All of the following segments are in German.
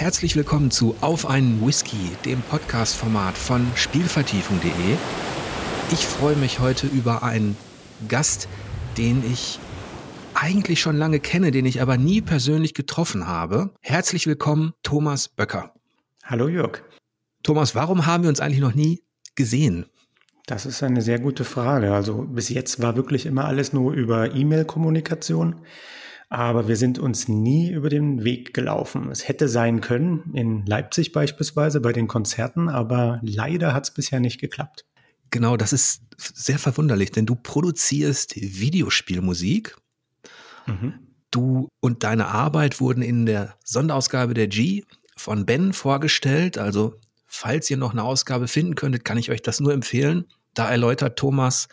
Herzlich willkommen zu Auf einen Whisky, dem Podcast-Format von Spielvertiefung.de. Ich freue mich heute über einen Gast, den ich eigentlich schon lange kenne, den ich aber nie persönlich getroffen habe. Herzlich willkommen, Thomas Böcker. Hallo Jörg. Thomas, warum haben wir uns eigentlich noch nie gesehen? Das ist eine sehr gute Frage. Also bis jetzt war wirklich immer alles nur über E-Mail-Kommunikation, aber wir sind uns nie über den Weg gelaufen. Es hätte sein können, in Leipzig beispielsweise bei den Konzerten, aber leider hat es bisher nicht geklappt. Genau, das ist sehr verwunderlich, denn du produzierst Videospielmusik. Mhm. Du und deine Arbeit wurden in der Sonderausgabe der G von Ben vorgestellt. Also, falls ihr noch eine Ausgabe finden könntet, kann ich euch das nur empfehlen. Da erläutert Thomas,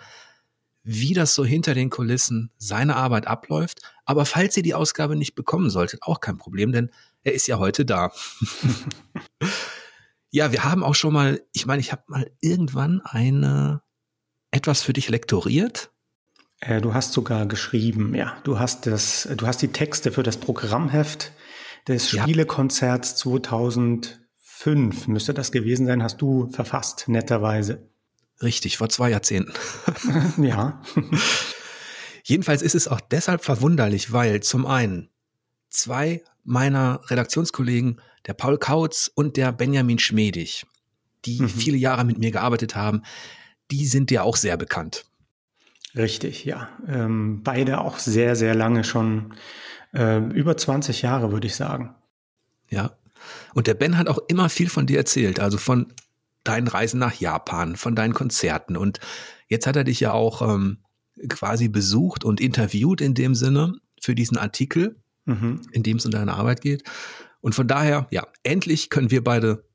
wie das so hinter den Kulissen seine Arbeit abläuft. Aber falls ihr die Ausgabe nicht bekommen solltet, auch kein Problem, denn er ist ja heute da. ja, wir haben auch schon mal, ich meine, ich habe mal irgendwann eine etwas für dich lektoriert. Äh, du hast sogar geschrieben, ja. Du hast das, du hast die Texte für das Programmheft des Spielekonzerts 2005, müsste das gewesen sein, hast du verfasst, netterweise. Richtig, vor zwei Jahrzehnten. ja. Jedenfalls ist es auch deshalb verwunderlich, weil zum einen zwei meiner Redaktionskollegen, der Paul Kautz und der Benjamin Schmedig, die mhm. viele Jahre mit mir gearbeitet haben, die sind dir auch sehr bekannt. Richtig, ja. Ähm, beide auch sehr, sehr lange schon äh, über 20 Jahre, würde ich sagen. Ja. Und der Ben hat auch immer viel von dir erzählt, also von deinen Reisen nach Japan, von deinen Konzerten. Und jetzt hat er dich ja auch ähm, quasi besucht und interviewt in dem Sinne für diesen Artikel, mhm. in dem es um deine Arbeit geht. Und von daher, ja, endlich können wir beide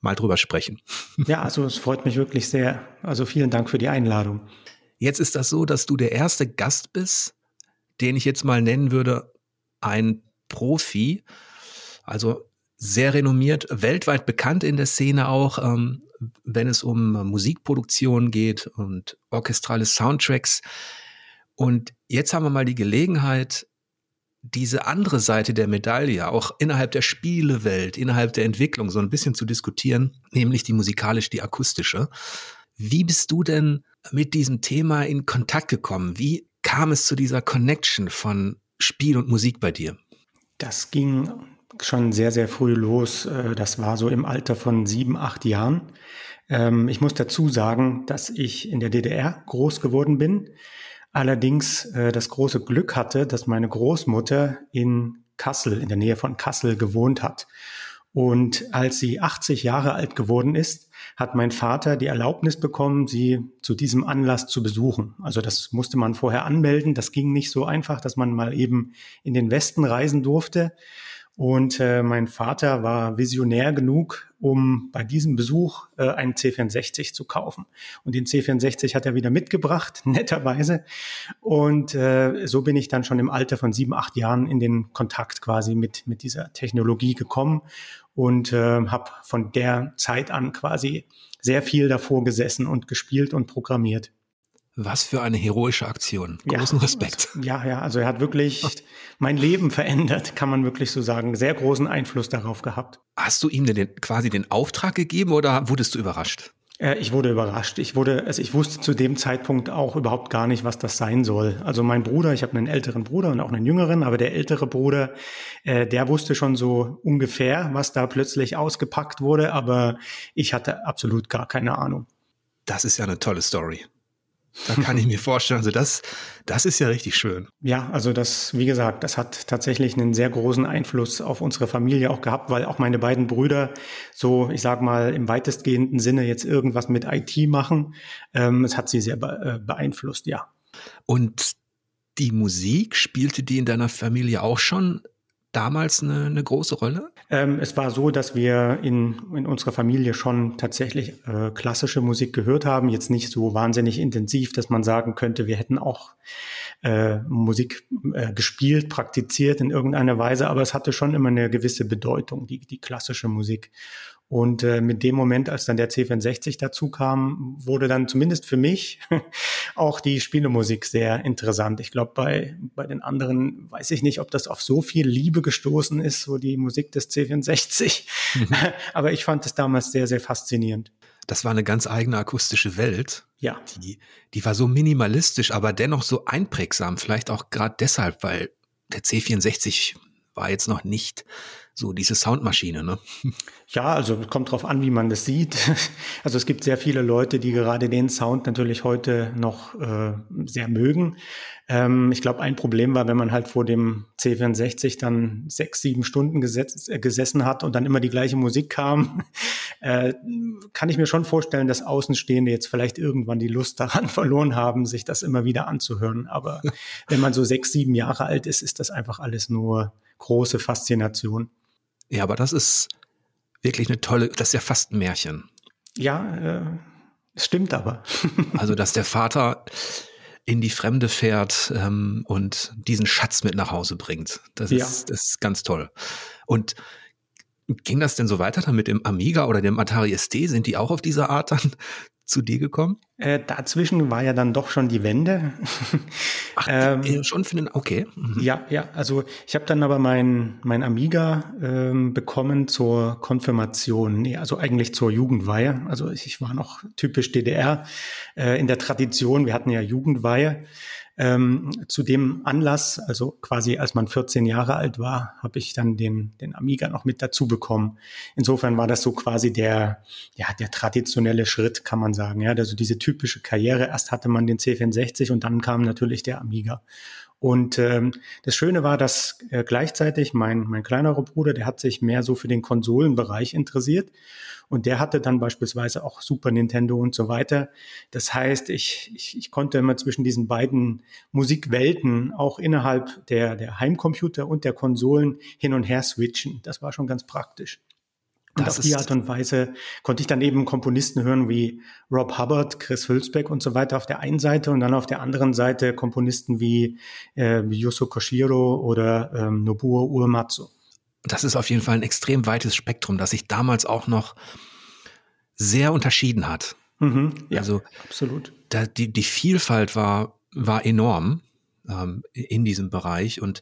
mal drüber sprechen. Ja, also es freut mich wirklich sehr. Also vielen Dank für die Einladung. Jetzt ist das so, dass du der erste Gast bist, den ich jetzt mal nennen würde, ein Profi, also sehr renommiert, weltweit bekannt in der Szene auch, ähm, wenn es um Musikproduktion geht und orchestrale Soundtracks. Und jetzt haben wir mal die Gelegenheit, diese andere Seite der Medaille auch innerhalb der Spielewelt, innerhalb der Entwicklung so ein bisschen zu diskutieren, nämlich die musikalisch, die akustische. Wie bist du denn mit diesem Thema in Kontakt gekommen? Wie kam es zu dieser Connection von Spiel und Musik bei dir? Das ging schon sehr, sehr früh los. Äh, das war so im Alter von sieben, acht Jahren. Ähm, ich muss dazu sagen, dass ich in der DDR groß geworden bin. Allerdings äh, das große Glück hatte, dass meine Großmutter in Kassel, in der Nähe von Kassel gewohnt hat. Und als sie 80 Jahre alt geworden ist, hat mein Vater die Erlaubnis bekommen, sie zu diesem Anlass zu besuchen. Also das musste man vorher anmelden. Das ging nicht so einfach, dass man mal eben in den Westen reisen durfte. Und äh, mein Vater war visionär genug, um bei diesem Besuch äh, einen C64 zu kaufen. Und den C64 hat er wieder mitgebracht, netterweise. Und äh, so bin ich dann schon im Alter von sieben, acht Jahren in den Kontakt quasi mit, mit dieser Technologie gekommen und äh, habe von der Zeit an quasi sehr viel davor gesessen und gespielt und programmiert. Was für eine heroische Aktion. Großen ja, Respekt. Also, ja, ja, also er hat wirklich mein Leben verändert, kann man wirklich so sagen. Sehr großen Einfluss darauf gehabt. Hast du ihm denn den, quasi den Auftrag gegeben oder wurdest du überrascht? Äh, ich wurde überrascht. Ich wurde, also ich wusste zu dem Zeitpunkt auch überhaupt gar nicht, was das sein soll. Also mein Bruder, ich habe einen älteren Bruder und auch einen jüngeren, aber der ältere Bruder, äh, der wusste schon so ungefähr, was da plötzlich ausgepackt wurde, aber ich hatte absolut gar keine Ahnung. Das ist ja eine tolle Story. Da kann ich mir vorstellen, also das, das ist ja richtig schön. Ja, also das, wie gesagt, das hat tatsächlich einen sehr großen Einfluss auf unsere Familie auch gehabt, weil auch meine beiden Brüder so, ich sag mal, im weitestgehenden Sinne jetzt irgendwas mit IT machen. Ähm, es hat sie sehr äh, beeinflusst, ja. Und die Musik spielte die in deiner Familie auch schon damals eine, eine große Rolle? Ähm, es war so, dass wir in, in unserer Familie schon tatsächlich äh, klassische Musik gehört haben. Jetzt nicht so wahnsinnig intensiv, dass man sagen könnte, wir hätten auch äh, Musik äh, gespielt, praktiziert in irgendeiner Weise, aber es hatte schon immer eine gewisse Bedeutung, die, die klassische Musik. Und äh, mit dem Moment, als dann der C64 dazu kam, wurde dann zumindest für mich auch die Spielemusik sehr interessant. Ich glaube, bei, bei den anderen weiß ich nicht, ob das auf so viel Liebe gestoßen ist, so die Musik des C64. Mhm. Aber ich fand es damals sehr, sehr faszinierend. Das war eine ganz eigene akustische Welt. Ja. Die, die war so minimalistisch, aber dennoch so einprägsam. Vielleicht auch gerade deshalb, weil der C64 war jetzt noch nicht so diese Soundmaschine, ne? Ja, also kommt drauf an, wie man das sieht. Also es gibt sehr viele Leute, die gerade den Sound natürlich heute noch äh, sehr mögen. Ähm, ich glaube, ein Problem war, wenn man halt vor dem C64 dann sechs, sieben Stunden gesetz, äh, gesessen hat und dann immer die gleiche Musik kam, äh, kann ich mir schon vorstellen, dass Außenstehende jetzt vielleicht irgendwann die Lust daran verloren haben, sich das immer wieder anzuhören. Aber wenn man so sechs, sieben Jahre alt ist, ist das einfach alles nur große Faszination. Ja, aber das ist wirklich eine tolle, das ist ja fast ein Märchen. Ja, äh, stimmt aber. also, dass der Vater in die Fremde fährt ähm, und diesen Schatz mit nach Hause bringt. Das, ja. ist, das ist ganz toll. Und ging das denn so weiter dann mit dem Amiga oder dem Atari ST? Sind die auch auf diese Art dann zu dir gekommen? Äh, dazwischen war ja dann doch schon die Wende. Ach, ähm, schon für den, okay. Mhm. Ja, ja, also ich habe dann aber mein, mein Amiga ähm, bekommen zur Konfirmation, nee, also eigentlich zur Jugendweihe. Also ich, ich war noch typisch DDR äh, in der Tradition, wir hatten ja Jugendweihe. Ähm, zu dem Anlass, also quasi als man 14 Jahre alt war, habe ich dann den, den Amiga noch mit dazu bekommen. Insofern war das so quasi der, ja, der traditionelle Schritt, kann man sagen. Ja, also diese typische Karriere. Erst hatte man den C64 und dann kam natürlich der Amiga. Und ähm, das Schöne war, dass äh, gleichzeitig mein, mein kleinerer Bruder, der hat sich mehr so für den Konsolenbereich interessiert und der hatte dann beispielsweise auch Super Nintendo und so weiter. Das heißt, ich, ich, ich konnte immer zwischen diesen beiden Musikwelten auch innerhalb der, der Heimcomputer und der Konsolen hin und her switchen. Das war schon ganz praktisch. Und das auf die Art und Weise konnte ich dann eben Komponisten hören wie Rob Hubbard, Chris Hülsbeck und so weiter auf der einen Seite und dann auf der anderen Seite Komponisten wie äh, Yuzo Koshiro oder ähm, Nobuo Uematsu das ist auf jeden Fall ein extrem weites Spektrum, das sich damals auch noch sehr unterschieden hat. Mhm, ja, also absolut. Da, die, die Vielfalt war, war enorm ähm, in diesem Bereich. Und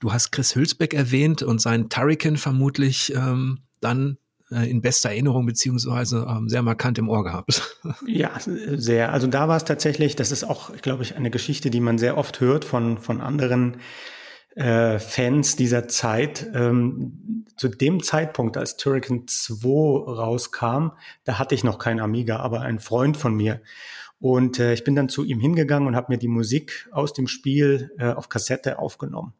du hast Chris Hülsbeck erwähnt und seinen Turrican vermutlich ähm, dann äh, in bester Erinnerung beziehungsweise ähm, sehr markant im Ohr gehabt. Ja, sehr. Also da war es tatsächlich, das ist auch, glaube ich, eine Geschichte, die man sehr oft hört von, von anderen äh, Fans dieser Zeit. Ähm, zu dem Zeitpunkt, als Turrican 2 rauskam, da hatte ich noch kein Amiga, aber ein Freund von mir. Und äh, ich bin dann zu ihm hingegangen und habe mir die Musik aus dem Spiel äh, auf Kassette aufgenommen.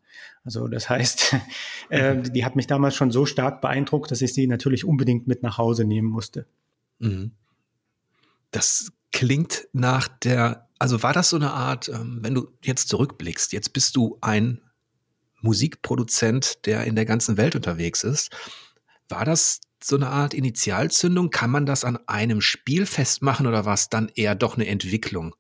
Also das heißt, äh, mhm. die hat mich damals schon so stark beeindruckt, dass ich sie natürlich unbedingt mit nach Hause nehmen musste. Mhm. Das klingt nach der, also war das so eine Art, ähm, wenn du jetzt zurückblickst, jetzt bist du ein Musikproduzent, der in der ganzen Welt unterwegs ist. War das so eine Art Initialzündung? Kann man das an einem Spiel festmachen oder war es dann eher doch eine Entwicklung?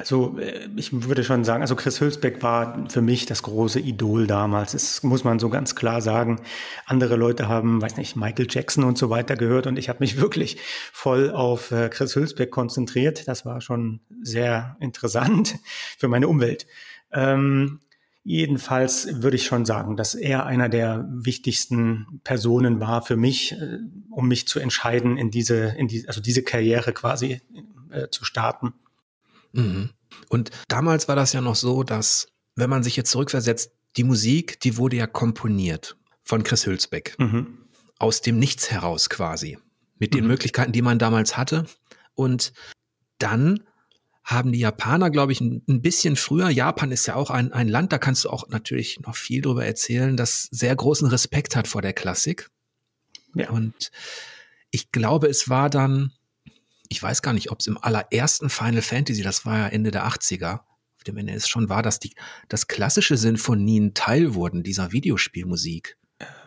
Also äh, ich würde schon sagen, also Chris Hülsbeck war für mich das große Idol damals. Das muss man so ganz klar sagen. Andere Leute haben, weiß nicht, Michael Jackson und so weiter gehört und ich habe mich wirklich voll auf äh, Chris Hülsbeck konzentriert. Das war schon sehr interessant für meine Umwelt. Ähm, Jedenfalls würde ich schon sagen, dass er einer der wichtigsten Personen war für mich, äh, um mich zu entscheiden, in diese, in die, also diese Karriere quasi äh, zu starten. Mhm. Und damals war das ja noch so, dass, wenn man sich jetzt zurückversetzt, die Musik, die wurde ja komponiert von Chris Hülsbeck. Mhm. Aus dem Nichts heraus quasi. Mit den mhm. Möglichkeiten, die man damals hatte. Und dann haben die Japaner, glaube ich, ein, bisschen früher, Japan ist ja auch ein, ein Land, da kannst du auch natürlich noch viel drüber erzählen, das sehr großen Respekt hat vor der Klassik. Ja. Und ich glaube, es war dann, ich weiß gar nicht, ob es im allerersten Final Fantasy, das war ja Ende der 80er, auf dem Ende es schon war, dass die, dass klassische Sinfonien Teil wurden dieser Videospielmusik.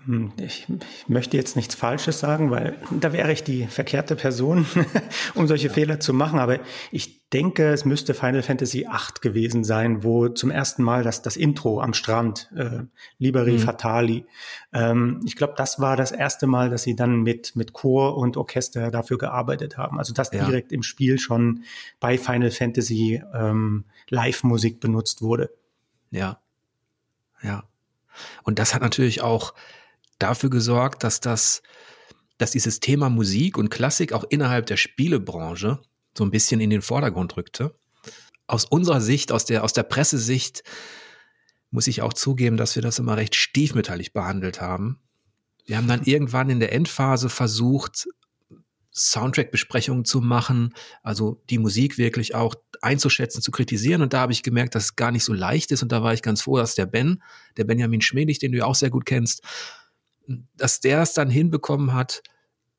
Ähm, ich, ich, möchte jetzt nichts Falsches sagen, weil da wäre ich die verkehrte Person, um solche ja. Fehler zu machen. Aber ich denke, es müsste Final Fantasy VIII gewesen sein, wo zum ersten Mal das, das Intro am Strand, äh, Liberi mhm. Fatali, ähm, ich glaube, das war das erste Mal, dass sie dann mit, mit Chor und Orchester dafür gearbeitet haben. Also dass ja. direkt im Spiel schon bei Final Fantasy ähm, Live-Musik benutzt wurde. Ja, ja. Und das hat natürlich auch dafür gesorgt, dass das, dass dieses Thema Musik und Klassik auch innerhalb der Spielebranche so ein bisschen in den Vordergrund rückte. Aus unserer Sicht, aus der, aus der Pressesicht, muss ich auch zugeben, dass wir das immer recht stiefmütterlich behandelt haben. Wir haben dann irgendwann in der Endphase versucht, Soundtrack-Besprechungen zu machen, also die Musik wirklich auch einzuschätzen, zu kritisieren. Und da habe ich gemerkt, dass es gar nicht so leicht ist. Und da war ich ganz froh, dass der Ben, der Benjamin Schmedig, den du ja auch sehr gut kennst, dass der es dann hinbekommen hat,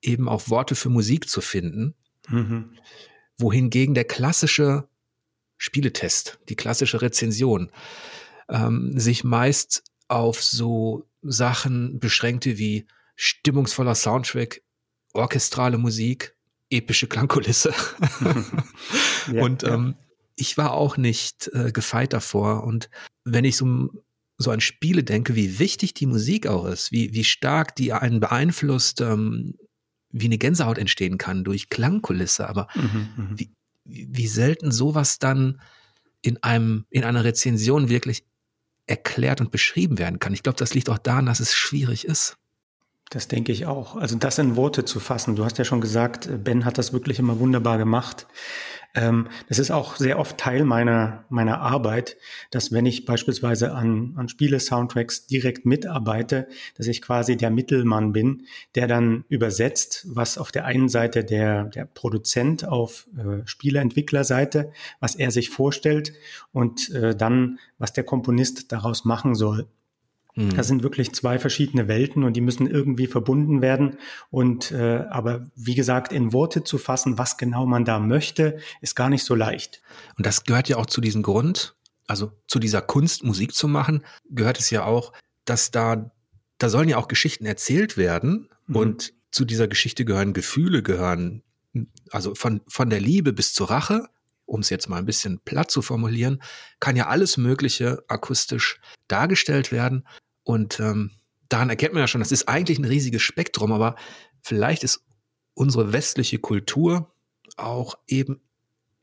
eben auch Worte für Musik zu finden. Mhm. Wohingegen der klassische Spieletest, die klassische Rezension, ähm, sich meist auf so Sachen beschränkte wie stimmungsvoller Soundtrack, orchestrale Musik, epische Klangkulisse. ja, und ähm, ich war auch nicht äh, gefeit davor. Und wenn ich so so an Spiele denke, wie wichtig die Musik auch ist, wie, wie stark die einen beeinflusst, ähm, wie eine Gänsehaut entstehen kann durch Klangkulisse, aber mhm, mhm. wie, wie selten sowas dann in einem, in einer Rezension wirklich erklärt und beschrieben werden kann. Ich glaube, das liegt auch daran, dass es schwierig ist. Das denke ich auch. Also das in Worte zu fassen. Du hast ja schon gesagt, Ben hat das wirklich immer wunderbar gemacht. Ähm, das ist auch sehr oft Teil meiner, meiner Arbeit, dass wenn ich beispielsweise an, an Spiele-Soundtracks direkt mitarbeite, dass ich quasi der Mittelmann bin, der dann übersetzt, was auf der einen Seite der, der Produzent auf äh, Spieleentwicklerseite, was er sich vorstellt und äh, dann, was der Komponist daraus machen soll. Mhm. Das sind wirklich zwei verschiedene Welten und die müssen irgendwie verbunden werden. Und äh, aber wie gesagt, in Worte zu fassen, was genau man da möchte, ist gar nicht so leicht. Und das gehört ja auch zu diesem Grund, also zu dieser Kunst, Musik zu machen, gehört es ja auch, dass da, da sollen ja auch Geschichten erzählt werden mhm. und zu dieser Geschichte gehören Gefühle, gehören, also von, von der Liebe bis zur Rache, um es jetzt mal ein bisschen platt zu formulieren, kann ja alles Mögliche akustisch dargestellt werden. Und ähm, daran erkennt man ja schon, das ist eigentlich ein riesiges Spektrum, aber vielleicht ist unsere westliche Kultur auch eben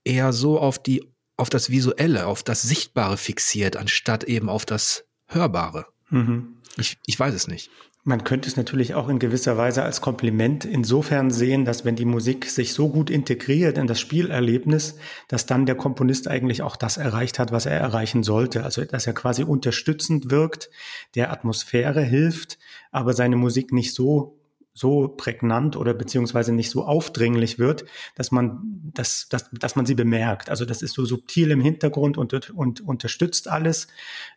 eher so auf die, auf das Visuelle, auf das Sichtbare fixiert, anstatt eben auf das Hörbare. Mhm. Ich, ich weiß es nicht. Man könnte es natürlich auch in gewisser Weise als Kompliment insofern sehen, dass wenn die Musik sich so gut integriert in das Spielerlebnis, dass dann der Komponist eigentlich auch das erreicht hat, was er erreichen sollte. Also dass er quasi unterstützend wirkt, der Atmosphäre hilft, aber seine Musik nicht so so prägnant oder beziehungsweise nicht so aufdringlich wird, dass man, dass, dass, dass man sie bemerkt. Also das ist so subtil im Hintergrund und, und unterstützt alles,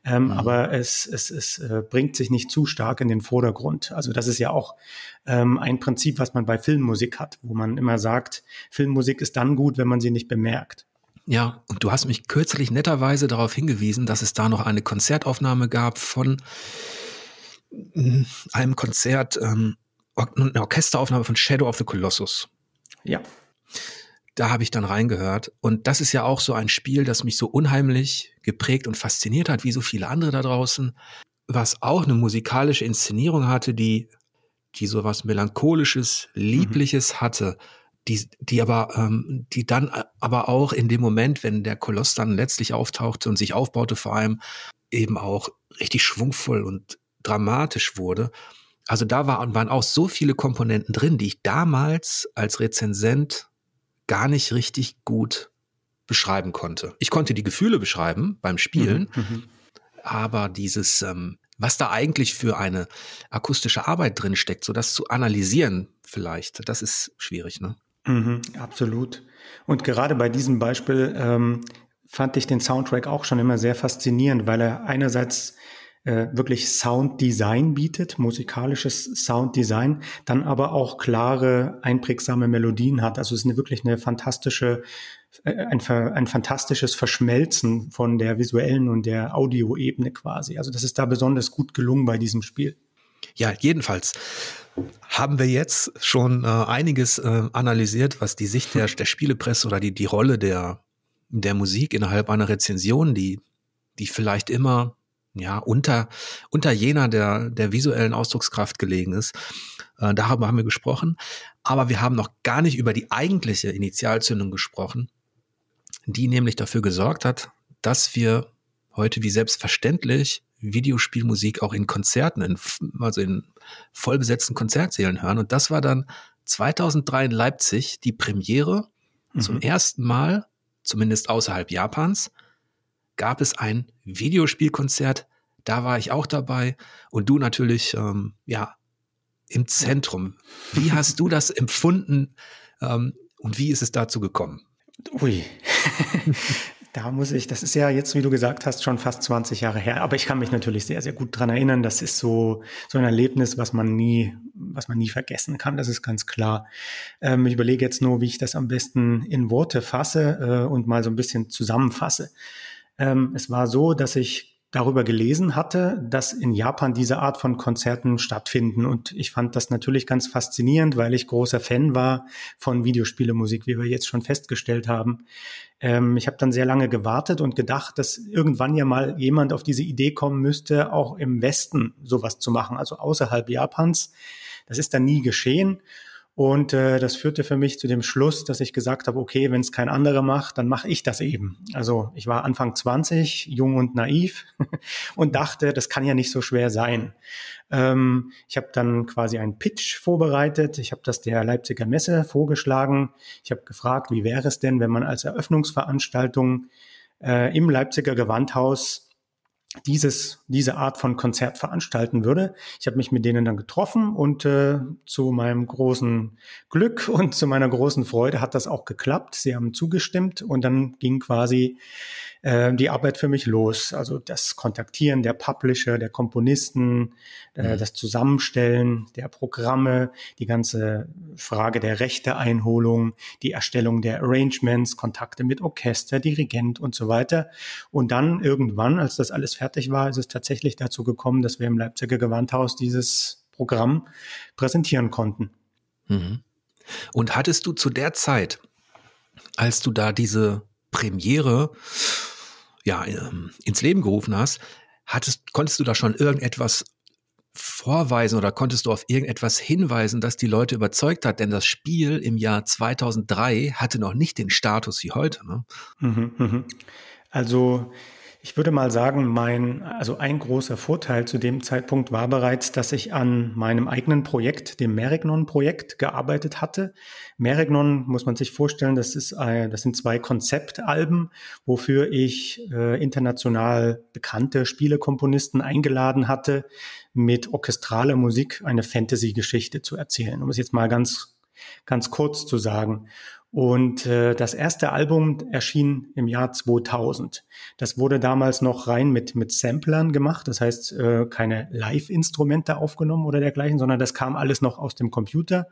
ähm, mhm. aber es, es, es äh, bringt sich nicht zu stark in den Vordergrund. Also das ist ja auch ähm, ein Prinzip, was man bei Filmmusik hat, wo man immer sagt, Filmmusik ist dann gut, wenn man sie nicht bemerkt. Ja, und du hast mich kürzlich netterweise darauf hingewiesen, dass es da noch eine Konzertaufnahme gab von mm, einem Konzert ähm, eine Orchesteraufnahme von Shadow of the Colossus. Ja. Da habe ich dann reingehört. Und das ist ja auch so ein Spiel, das mich so unheimlich geprägt und fasziniert hat, wie so viele andere da draußen, was auch eine musikalische Inszenierung hatte, die, die so was Melancholisches, Liebliches mhm. hatte, die, die aber, ähm, die dann aber auch in dem Moment, wenn der Koloss dann letztlich auftauchte und sich aufbaute, vor allem eben auch richtig schwungvoll und dramatisch wurde. Also da war, waren auch so viele Komponenten drin, die ich damals als Rezensent gar nicht richtig gut beschreiben konnte. Ich konnte die Gefühle beschreiben beim Spielen, mhm, mhm, aber dieses, ähm, was da eigentlich für eine akustische Arbeit drin steckt, so das zu analysieren vielleicht, das ist schwierig, ne? Mhm, absolut. Und gerade bei diesem Beispiel ähm, fand ich den Soundtrack auch schon immer sehr faszinierend, weil er einerseits äh, wirklich Sounddesign bietet, musikalisches Sounddesign, dann aber auch klare, einprägsame Melodien hat. Also es ist eine, wirklich eine fantastische, äh, ein, ein fantastisches Verschmelzen von der visuellen und der Audioebene quasi. Also das ist da besonders gut gelungen bei diesem Spiel. Ja, jedenfalls haben wir jetzt schon äh, einiges äh, analysiert, was die Sicht der, der Spielepresse oder die, die Rolle der, der Musik innerhalb einer Rezension, die, die vielleicht immer ja, unter, unter jener der, der visuellen Ausdruckskraft gelegen ist. Äh, darüber haben wir gesprochen. Aber wir haben noch gar nicht über die eigentliche Initialzündung gesprochen, die nämlich dafür gesorgt hat, dass wir heute wie selbstverständlich Videospielmusik auch in Konzerten, in, also in vollbesetzten Konzertsälen hören. Und das war dann 2003 in Leipzig die Premiere. Mhm. Zum ersten Mal, zumindest außerhalb Japans, gab es ein Videospielkonzert. Da war ich auch dabei und du natürlich, ähm, ja, im Zentrum. Wie hast du das empfunden ähm, und wie ist es dazu gekommen? Ui, Da muss ich, das ist ja jetzt, wie du gesagt hast, schon fast 20 Jahre her. Aber ich kann mich natürlich sehr, sehr gut dran erinnern. Das ist so, so ein Erlebnis, was man nie, was man nie vergessen kann. Das ist ganz klar. Ähm, ich überlege jetzt nur, wie ich das am besten in Worte fasse äh, und mal so ein bisschen zusammenfasse. Ähm, es war so, dass ich darüber gelesen hatte, dass in Japan diese Art von Konzerten stattfinden. Und ich fand das natürlich ganz faszinierend, weil ich großer Fan war von Videospielemusik, wie wir jetzt schon festgestellt haben. Ähm, ich habe dann sehr lange gewartet und gedacht, dass irgendwann ja mal jemand auf diese Idee kommen müsste, auch im Westen sowas zu machen, also außerhalb Japans. Das ist dann nie geschehen. Und äh, das führte für mich zu dem Schluss, dass ich gesagt habe, okay, wenn es kein anderer macht, dann mache ich das eben. Also ich war Anfang 20, jung und naiv und dachte, das kann ja nicht so schwer sein. Ähm, ich habe dann quasi einen Pitch vorbereitet. Ich habe das der Leipziger Messe vorgeschlagen. Ich habe gefragt, wie wäre es denn, wenn man als Eröffnungsveranstaltung äh, im Leipziger Gewandhaus dieses, diese Art von Konzert veranstalten würde. Ich habe mich mit denen dann getroffen und äh, zu meinem großen Glück und zu meiner großen Freude hat das auch geklappt. Sie haben zugestimmt und dann ging quasi äh, die Arbeit für mich los. Also das Kontaktieren der Publisher, der Komponisten, äh, mhm. das Zusammenstellen der Programme, die ganze Frage der Rechteeinholung, die Erstellung der Arrangements, Kontakte mit Orchester, Dirigent und so weiter. Und dann irgendwann, als das alles fertig war, ist es tatsächlich dazu gekommen, dass wir im Leipziger Gewandhaus dieses Programm präsentieren konnten. Mhm. Und hattest du zu der Zeit, als du da diese Premiere ja, ähm, ins Leben gerufen hast, hattest, konntest du da schon irgendetwas vorweisen oder konntest du auf irgendetwas hinweisen, das die Leute überzeugt hat? Denn das Spiel im Jahr 2003 hatte noch nicht den Status wie heute. Ne? Mhm, mhm. Also ich würde mal sagen, mein, also ein großer Vorteil zu dem Zeitpunkt war bereits, dass ich an meinem eigenen Projekt, dem Merignon-Projekt, gearbeitet hatte. Merignon muss man sich vorstellen, das ist, ein, das sind zwei Konzeptalben, wofür ich äh, international bekannte Spielekomponisten eingeladen hatte, mit orchestraler Musik eine Fantasy-Geschichte zu erzählen, um es jetzt mal ganz, ganz kurz zu sagen. Und äh, das erste Album erschien im Jahr 2000. Das wurde damals noch rein mit, mit Samplern gemacht, das heißt äh, keine Live-Instrumente aufgenommen oder dergleichen, sondern das kam alles noch aus dem Computer.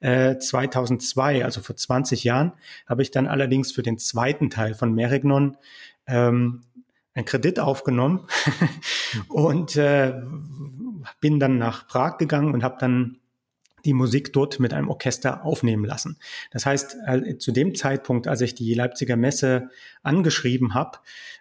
Äh, 2002, also vor 20 Jahren, habe ich dann allerdings für den zweiten Teil von Merignon ähm, einen Kredit aufgenommen und äh, bin dann nach Prag gegangen und habe dann die Musik dort mit einem Orchester aufnehmen lassen. Das heißt, äh, zu dem Zeitpunkt, als ich die Leipziger Messe angeschrieben habe,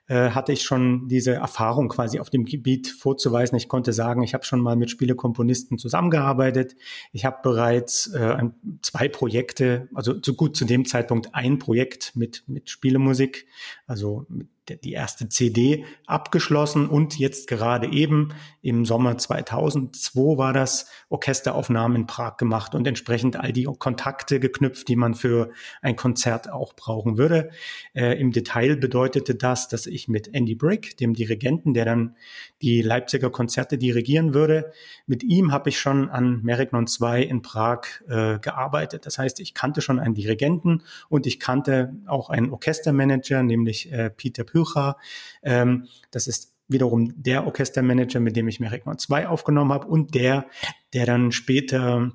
äh, hatte ich schon diese Erfahrung quasi auf dem Gebiet vorzuweisen. Ich konnte sagen, ich habe schon mal mit Spielekomponisten zusammengearbeitet. Ich habe bereits äh, zwei Projekte, also zu gut zu dem Zeitpunkt ein Projekt mit, mit Spielemusik, also mit die erste CD abgeschlossen und jetzt gerade eben im Sommer 2002 war das Orchesteraufnahmen in Prag gemacht und entsprechend all die Kontakte geknüpft, die man für ein Konzert auch brauchen würde. Äh, Im Detail bedeutete das, dass ich mit Andy Brick, dem Dirigenten, der dann die Leipziger Konzerte dirigieren würde, mit ihm habe ich schon an Merignon 2 in Prag äh, gearbeitet. Das heißt, ich kannte schon einen Dirigenten und ich kannte auch einen Orchestermanager, nämlich äh, Peter Pücher. Ähm, das ist wiederum der Orchestermanager, mit dem ich Merignon 2 aufgenommen habe und der, der dann später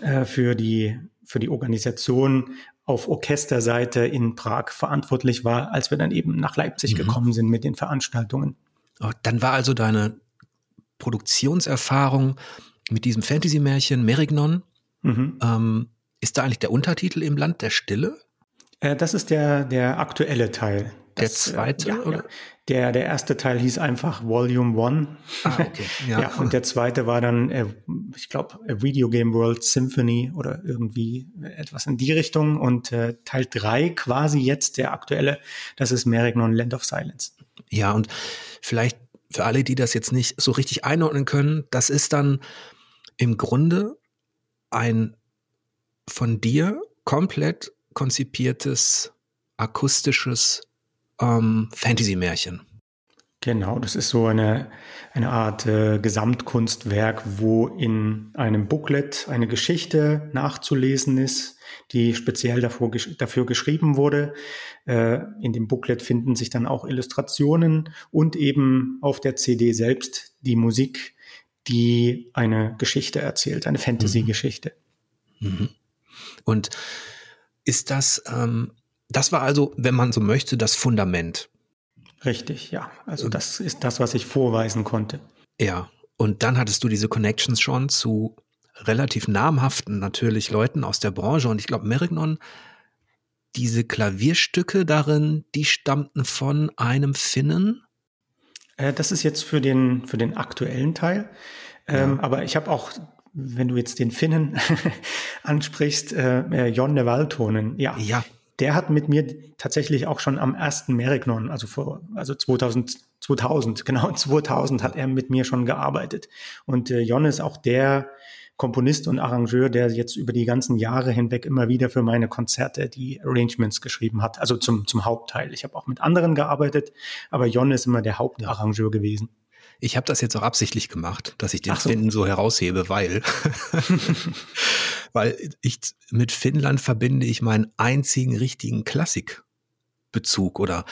äh, für die für die Organisation auf Orchesterseite in Prag verantwortlich war, als wir dann eben nach Leipzig mhm. gekommen sind mit den Veranstaltungen. Oh, dann war also deine Produktionserfahrung mit diesem Fantasy-Märchen Merignon. Mhm. Ähm, ist da eigentlich der Untertitel im Land der Stille? Äh, das ist der, der aktuelle Teil. Der das, äh, zweite? Ja, ja. Der, der erste Teil hieß einfach Volume One. Ah, okay. Ja. ja und der zweite war dann, äh, ich glaube, Video Game World Symphony oder irgendwie etwas in die Richtung. Und äh, Teil drei quasi jetzt der aktuelle, das ist Merignon Land of Silence. Ja, und vielleicht für alle, die das jetzt nicht so richtig einordnen können, das ist dann im Grunde ein von dir komplett konzipiertes akustisches ähm, Fantasy-Märchen. Genau, das ist so eine, eine Art äh, Gesamtkunstwerk, wo in einem Booklet eine Geschichte nachzulesen ist, die speziell davor, dafür geschrieben wurde. Äh, in dem Booklet finden sich dann auch Illustrationen und eben auf der CD selbst die Musik, die eine Geschichte erzählt, eine Fantasy-Geschichte. Mhm. Mhm. Und ist das, ähm, das war also, wenn man so möchte, das Fundament. Richtig, ja. Also das ist das, was ich vorweisen konnte. Ja. Und dann hattest du diese Connections schon zu relativ namhaften natürlich Leuten aus der Branche. Und ich glaube, Merignon, diese Klavierstücke darin, die stammten von einem Finnen. Äh, das ist jetzt für den, für den aktuellen Teil. Ähm, ja. Aber ich habe auch wenn du jetzt den Finnen ansprichst, äh, äh Jonne Valtonen, ja. Ja. Der hat mit mir tatsächlich auch schon am ersten Merignon, also vor, also 2000, 2000, genau 2000 hat er mit mir schon gearbeitet. Und äh, Jon ist auch der Komponist und Arrangeur, der jetzt über die ganzen Jahre hinweg immer wieder für meine Konzerte die Arrangements geschrieben hat, also zum, zum Hauptteil. Ich habe auch mit anderen gearbeitet, aber Jon ist immer der Hauptarrangeur gewesen. Ich habe das jetzt auch absichtlich gemacht, dass ich den so. Finnen so heraushebe, weil, weil ich mit Finnland verbinde ich meinen einzigen richtigen Klassikbezug oder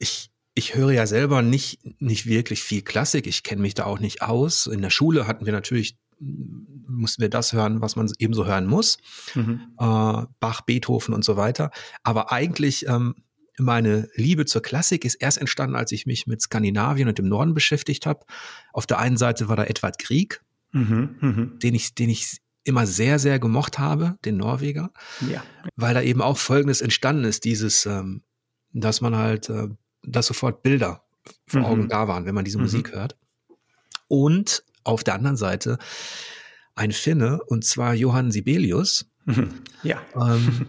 ich, ich höre ja selber nicht, nicht wirklich viel Klassik. Ich kenne mich da auch nicht aus. In der Schule hatten wir natürlich, mussten wir das hören, was man ebenso hören muss. Mhm. Äh, Bach, Beethoven und so weiter. Aber eigentlich ähm, meine Liebe zur Klassik ist erst entstanden, als ich mich mit Skandinavien und dem Norden beschäftigt habe. Auf der einen Seite war da Edward Grieg, mhm, mh. den ich, den ich immer sehr, sehr gemocht habe, den Norweger, ja. weil da eben auch Folgendes entstanden ist, dieses, ähm, dass man halt, äh, dass sofort Bilder vor mhm. Augen da waren, wenn man diese mhm. Musik hört. Und auf der anderen Seite ein Finne, und zwar Johann Sibelius. Mhm. Ja. Ähm,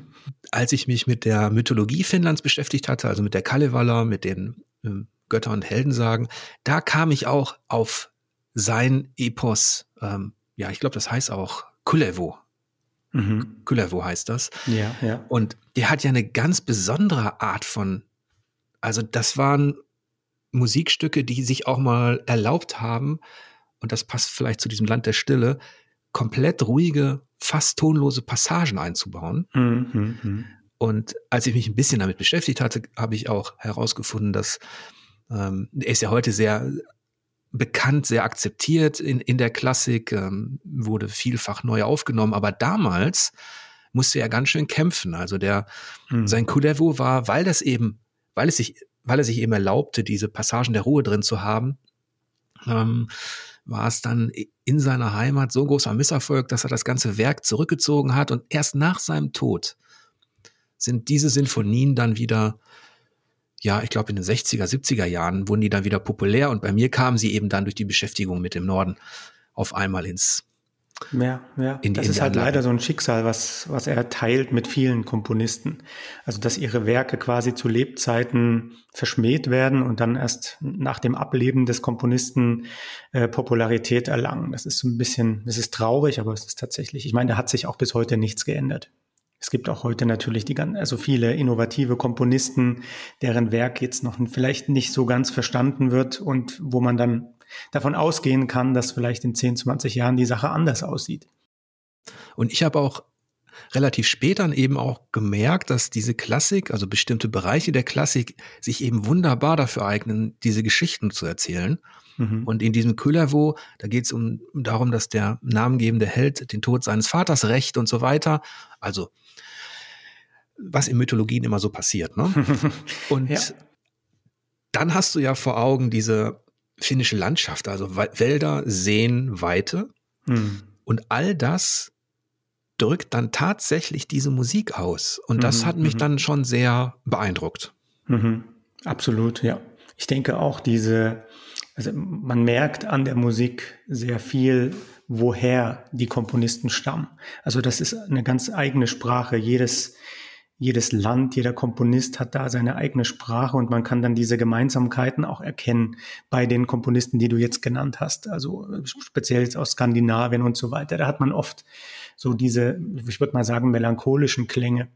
als ich mich mit der Mythologie Finnlands beschäftigt hatte, also mit der Kalevala, mit den ähm, Götter- und Heldensagen, da kam ich auch auf sein Epos, ähm, ja, ich glaube, das heißt auch Kulevo. Mhm. Kulevo heißt das. Ja, ja. Und der hat ja eine ganz besondere Art von, also das waren Musikstücke, die sich auch mal erlaubt haben, und das passt vielleicht zu diesem Land der Stille, komplett ruhige, fast tonlose Passagen einzubauen. Mhm, mh. Und als ich mich ein bisschen damit beschäftigt hatte, habe ich auch herausgefunden, dass ähm, er ist ja heute sehr bekannt, sehr akzeptiert in, in der Klassik, ähm, wurde vielfach neu aufgenommen, aber damals musste er ganz schön kämpfen. Also der, mhm. sein Coup d'oeuvre war, weil das eben, weil es sich, weil er sich eben erlaubte, diese Passagen der Ruhe drin zu haben, ähm, war es dann in seiner Heimat so großer Misserfolg, dass er das ganze Werk zurückgezogen hat und erst nach seinem Tod sind diese Sinfonien dann wieder, ja, ich glaube in den 60er, 70er Jahren wurden die dann wieder populär und bei mir kamen sie eben dann durch die Beschäftigung mit dem Norden auf einmal ins, ja, ja. In, das in ist halt leider so ein Schicksal, was, was er teilt mit vielen Komponisten. Also, dass ihre Werke quasi zu Lebzeiten verschmäht werden und dann erst nach dem Ableben des Komponisten äh, Popularität erlangen. Das ist so ein bisschen, das ist traurig, aber es ist tatsächlich, ich meine, da hat sich auch bis heute nichts geändert. Es gibt auch heute natürlich die also viele innovative Komponisten, deren Werk jetzt noch vielleicht nicht so ganz verstanden wird und wo man dann davon ausgehen kann, dass vielleicht in 10, 20 Jahren die Sache anders aussieht. Und ich habe auch relativ spät dann eben auch gemerkt, dass diese Klassik, also bestimmte Bereiche der Klassik, sich eben wunderbar dafür eignen, diese Geschichten zu erzählen. Mhm. Und in diesem Kullerwo, da geht es um darum, dass der namengebende Held den Tod seines Vaters rächt und so weiter. Also was in Mythologien immer so passiert. Ne? Und ja. dann hast du ja vor Augen diese finnische Landschaft, also Wälder, Seen, Weite. Hm. Und all das drückt dann tatsächlich diese Musik aus. Und das mhm, hat mich mhm. dann schon sehr beeindruckt. Mhm. Absolut, ja. Ich denke auch diese, also man merkt an der Musik sehr viel, woher die Komponisten stammen. Also das ist eine ganz eigene Sprache. Jedes, jedes Land, jeder Komponist hat da seine eigene Sprache und man kann dann diese Gemeinsamkeiten auch erkennen bei den Komponisten, die du jetzt genannt hast. Also speziell aus Skandinavien und so weiter. Da hat man oft so diese, ich würde mal sagen, melancholischen Klänge.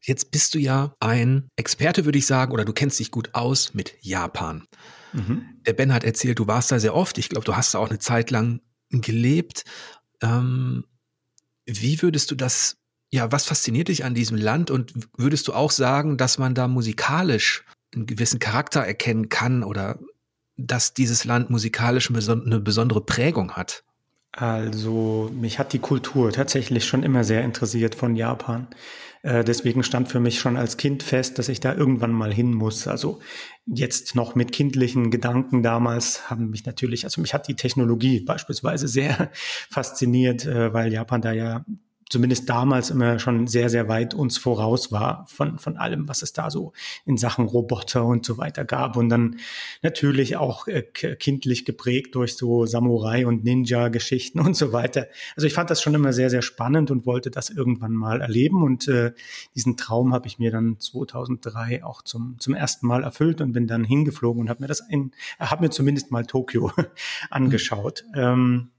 Jetzt bist du ja ein Experte, würde ich sagen, oder du kennst dich gut aus mit Japan. Mhm. Der Ben hat erzählt, du warst da sehr oft. Ich glaube, du hast da auch eine Zeit lang gelebt. Ähm, wie würdest du das, ja, was fasziniert dich an diesem Land und würdest du auch sagen, dass man da musikalisch einen gewissen Charakter erkennen kann oder dass dieses Land musikalisch eine besondere Prägung hat? Also mich hat die Kultur tatsächlich schon immer sehr interessiert von Japan. Äh, deswegen stand für mich schon als Kind fest, dass ich da irgendwann mal hin muss. Also jetzt noch mit kindlichen Gedanken damals haben mich natürlich, also mich hat die Technologie beispielsweise sehr fasziniert, äh, weil Japan da ja zumindest damals immer schon sehr, sehr weit uns voraus war von, von allem, was es da so in Sachen Roboter und so weiter gab. Und dann natürlich auch äh, kindlich geprägt durch so Samurai und Ninja-Geschichten und so weiter. Also ich fand das schon immer sehr, sehr spannend und wollte das irgendwann mal erleben. Und äh, diesen Traum habe ich mir dann 2003 auch zum, zum ersten Mal erfüllt und bin dann hingeflogen und habe mir das in, habe mir zumindest mal Tokio angeschaut. Mhm. Ähm,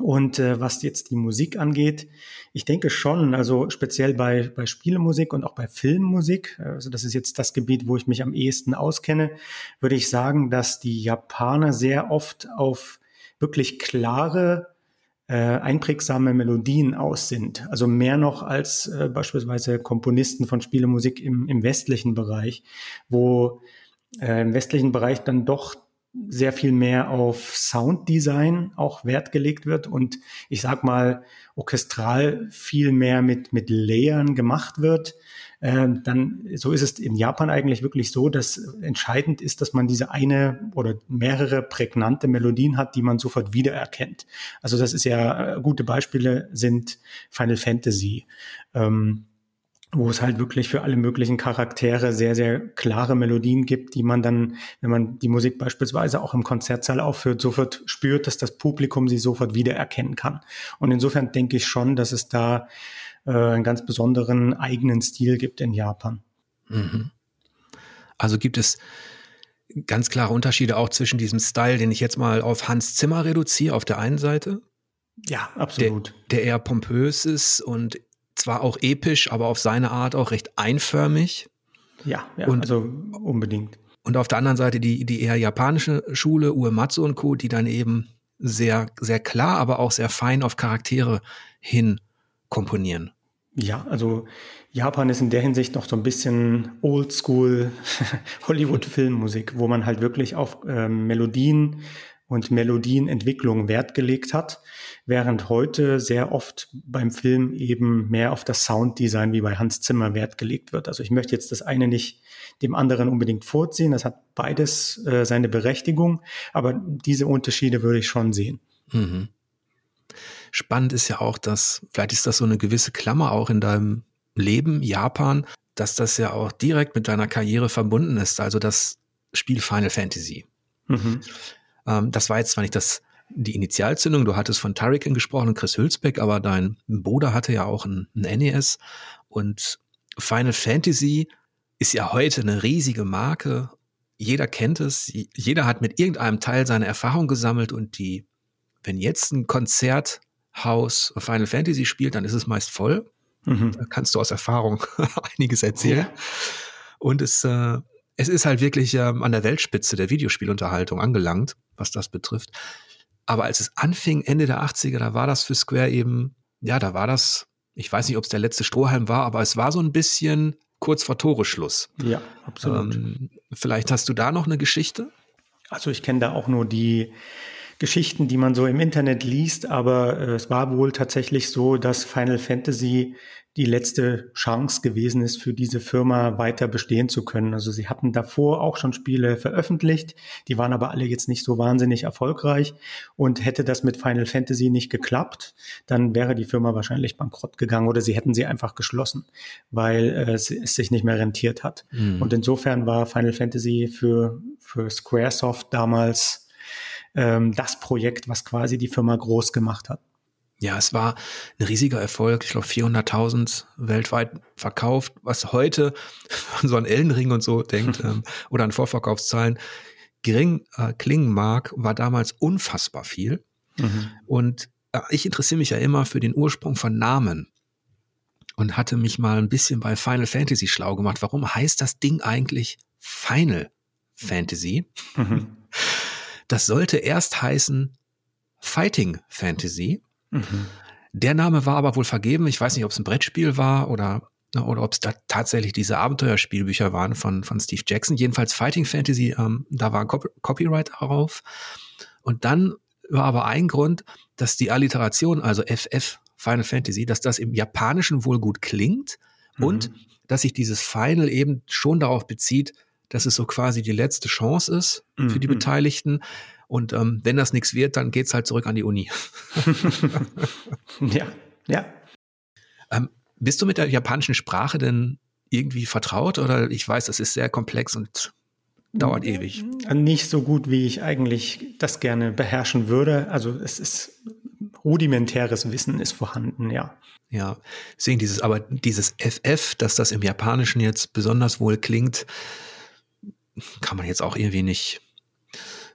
und äh, was jetzt die Musik angeht, ich denke schon, also speziell bei, bei Spielemusik und auch bei Filmmusik, also das ist jetzt das Gebiet, wo ich mich am ehesten auskenne, würde ich sagen, dass die Japaner sehr oft auf wirklich klare, äh, einprägsame Melodien aus sind. Also mehr noch als äh, beispielsweise Komponisten von Spielemusik im, im westlichen Bereich, wo äh, im westlichen Bereich dann doch sehr viel mehr auf Sounddesign auch Wert gelegt wird und ich sag mal orchestral viel mehr mit mit Layern gemacht wird, ähm, dann so ist es in Japan eigentlich wirklich so, dass entscheidend ist, dass man diese eine oder mehrere prägnante Melodien hat, die man sofort wiedererkennt. Also das ist ja äh, gute Beispiele sind Final Fantasy. Ähm, wo es halt wirklich für alle möglichen Charaktere sehr, sehr klare Melodien gibt, die man dann, wenn man die Musik beispielsweise auch im Konzertsaal aufführt, sofort spürt, dass das Publikum sie sofort wiedererkennen kann. Und insofern denke ich schon, dass es da äh, einen ganz besonderen eigenen Stil gibt in Japan. Mhm. Also gibt es ganz klare Unterschiede auch zwischen diesem Style, den ich jetzt mal auf Hans Zimmer reduziere, auf der einen Seite. Ja, absolut. Der, der eher pompös ist und zwar auch episch, aber auf seine Art auch recht einförmig. Ja, ja und, also unbedingt. Und auf der anderen Seite die, die eher japanische Schule, Uematsu und Co., die dann eben sehr, sehr klar, aber auch sehr fein auf Charaktere hin komponieren. Ja, also Japan ist in der Hinsicht noch so ein bisschen Oldschool Hollywood-Filmmusik, wo man halt wirklich auf äh, Melodien und Melodienentwicklung Wert gelegt hat, während heute sehr oft beim Film eben mehr auf das Sounddesign wie bei Hans Zimmer Wert gelegt wird. Also ich möchte jetzt das eine nicht dem anderen unbedingt vorziehen, das hat beides äh, seine Berechtigung, aber diese Unterschiede würde ich schon sehen. Mhm. Spannend ist ja auch, dass, vielleicht ist das so eine gewisse Klammer auch in deinem Leben, Japan, dass das ja auch direkt mit deiner Karriere verbunden ist, also das Spiel Final Fantasy. Mhm. Ähm, das war jetzt zwar nicht das, die Initialzündung, du hattest von Tarikin gesprochen und Chris Hülsbeck, aber dein Bruder hatte ja auch ein, ein NES und Final Fantasy ist ja heute eine riesige Marke. Jeder kennt es, jeder hat mit irgendeinem Teil seine Erfahrung gesammelt und die, wenn jetzt ein Konzerthaus Final Fantasy spielt, dann ist es meist voll. Mhm. Da kannst du aus Erfahrung einiges erzählen. Ja. Und es äh, es ist halt wirklich ähm, an der Weltspitze der Videospielunterhaltung angelangt, was das betrifft. Aber als es anfing, Ende der 80er, da war das für Square eben, ja, da war das, ich weiß nicht, ob es der letzte Strohhalm war, aber es war so ein bisschen kurz vor Toreschluss. Ja, absolut. Ähm, vielleicht hast du da noch eine Geschichte? Also ich kenne da auch nur die Geschichten, die man so im Internet liest, aber äh, es war wohl tatsächlich so, dass Final Fantasy die letzte Chance gewesen ist, für diese Firma weiter bestehen zu können. Also sie hatten davor auch schon Spiele veröffentlicht, die waren aber alle jetzt nicht so wahnsinnig erfolgreich und hätte das mit Final Fantasy nicht geklappt, dann wäre die Firma wahrscheinlich bankrott gegangen oder sie hätten sie einfach geschlossen, weil äh, es, es, sich nicht mehr rentiert hat. Mhm. Und insofern war Final Fantasy für, für Squaresoft damals ähm, das Projekt, was quasi die Firma groß gemacht hat. Ja, es war ein riesiger Erfolg. Ich glaube, 400.000 weltweit verkauft, was heute so an Ellenring und so denkt ähm, oder an Vorverkaufszahlen gering äh, klingen mag, war damals unfassbar viel. Mhm. Und äh, ich interessiere mich ja immer für den Ursprung von Namen und hatte mich mal ein bisschen bei Final Fantasy schlau gemacht. Warum heißt das Ding eigentlich Final Fantasy? Mhm. Das sollte erst heißen Fighting Fantasy. Mhm. Der Name war aber wohl vergeben. Ich weiß nicht, ob es ein Brettspiel war oder, oder ob es da tatsächlich diese Abenteuerspielbücher waren von, von Steve Jackson. Jedenfalls Fighting Fantasy, ähm, da war ein Cop Copyright darauf. Und dann war aber ein Grund, dass die Alliteration, also FF, Final Fantasy, dass das im Japanischen wohl gut klingt mhm. und dass sich dieses Final eben schon darauf bezieht, dass es so quasi die letzte Chance ist für die mhm. Beteiligten. Und ähm, wenn das nichts wird, dann geht's halt zurück an die Uni. ja, ja. Ähm, bist du mit der japanischen Sprache denn irgendwie vertraut oder ich weiß, das ist sehr komplex und dauert ewig? Nicht so gut, wie ich eigentlich das gerne beherrschen würde. Also es ist rudimentäres Wissen ist vorhanden, ja. Ja, deswegen dieses, aber dieses FF, dass das im Japanischen jetzt besonders wohl klingt, kann man jetzt auch irgendwie nicht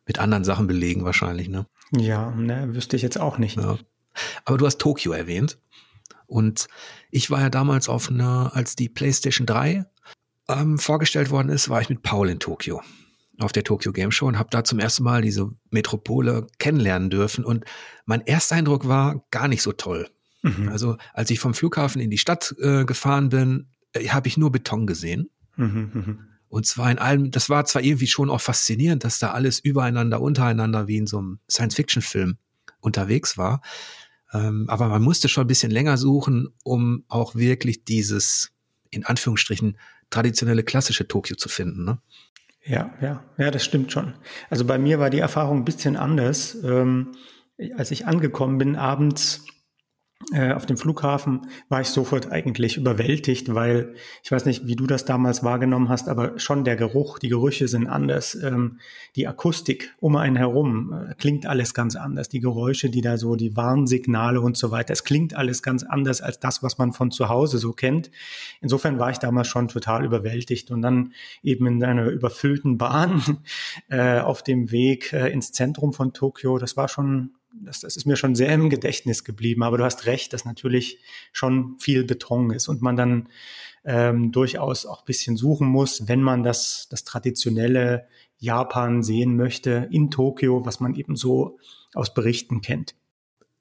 mit anderen Sachen belegen wahrscheinlich, ne? Ja, ne, wüsste ich jetzt auch nicht. Ja. Aber du hast Tokio erwähnt. Und ich war ja damals auf einer, als die PlayStation 3 ähm, vorgestellt worden ist, war ich mit Paul in Tokio auf der Tokyo Game Show und habe da zum ersten Mal diese Metropole kennenlernen dürfen. Und mein erster Eindruck war gar nicht so toll. Mhm. Also als ich vom Flughafen in die Stadt äh, gefahren bin, äh, habe ich nur Beton gesehen. Mhm, mhm. Und zwar in allem, das war zwar irgendwie schon auch faszinierend, dass da alles übereinander, untereinander wie in so einem Science-Fiction-Film unterwegs war. Ähm, aber man musste schon ein bisschen länger suchen, um auch wirklich dieses, in Anführungsstrichen, traditionelle klassische Tokio zu finden. Ne? Ja, ja, ja, das stimmt schon. Also bei mir war die Erfahrung ein bisschen anders. Ähm, als ich angekommen bin abends, auf dem Flughafen war ich sofort eigentlich überwältigt, weil ich weiß nicht, wie du das damals wahrgenommen hast, aber schon der Geruch, die Gerüche sind anders. Ähm, die Akustik um einen herum äh, klingt alles ganz anders. Die Geräusche, die da so, die Warnsignale und so weiter, es klingt alles ganz anders als das, was man von zu Hause so kennt. Insofern war ich damals schon total überwältigt und dann eben in einer überfüllten Bahn äh, auf dem Weg äh, ins Zentrum von Tokio. Das war schon das, das ist mir schon sehr im Gedächtnis geblieben. Aber du hast recht, dass natürlich schon viel Beton ist und man dann ähm, durchaus auch bisschen suchen muss, wenn man das, das traditionelle Japan sehen möchte in Tokio, was man eben so aus Berichten kennt.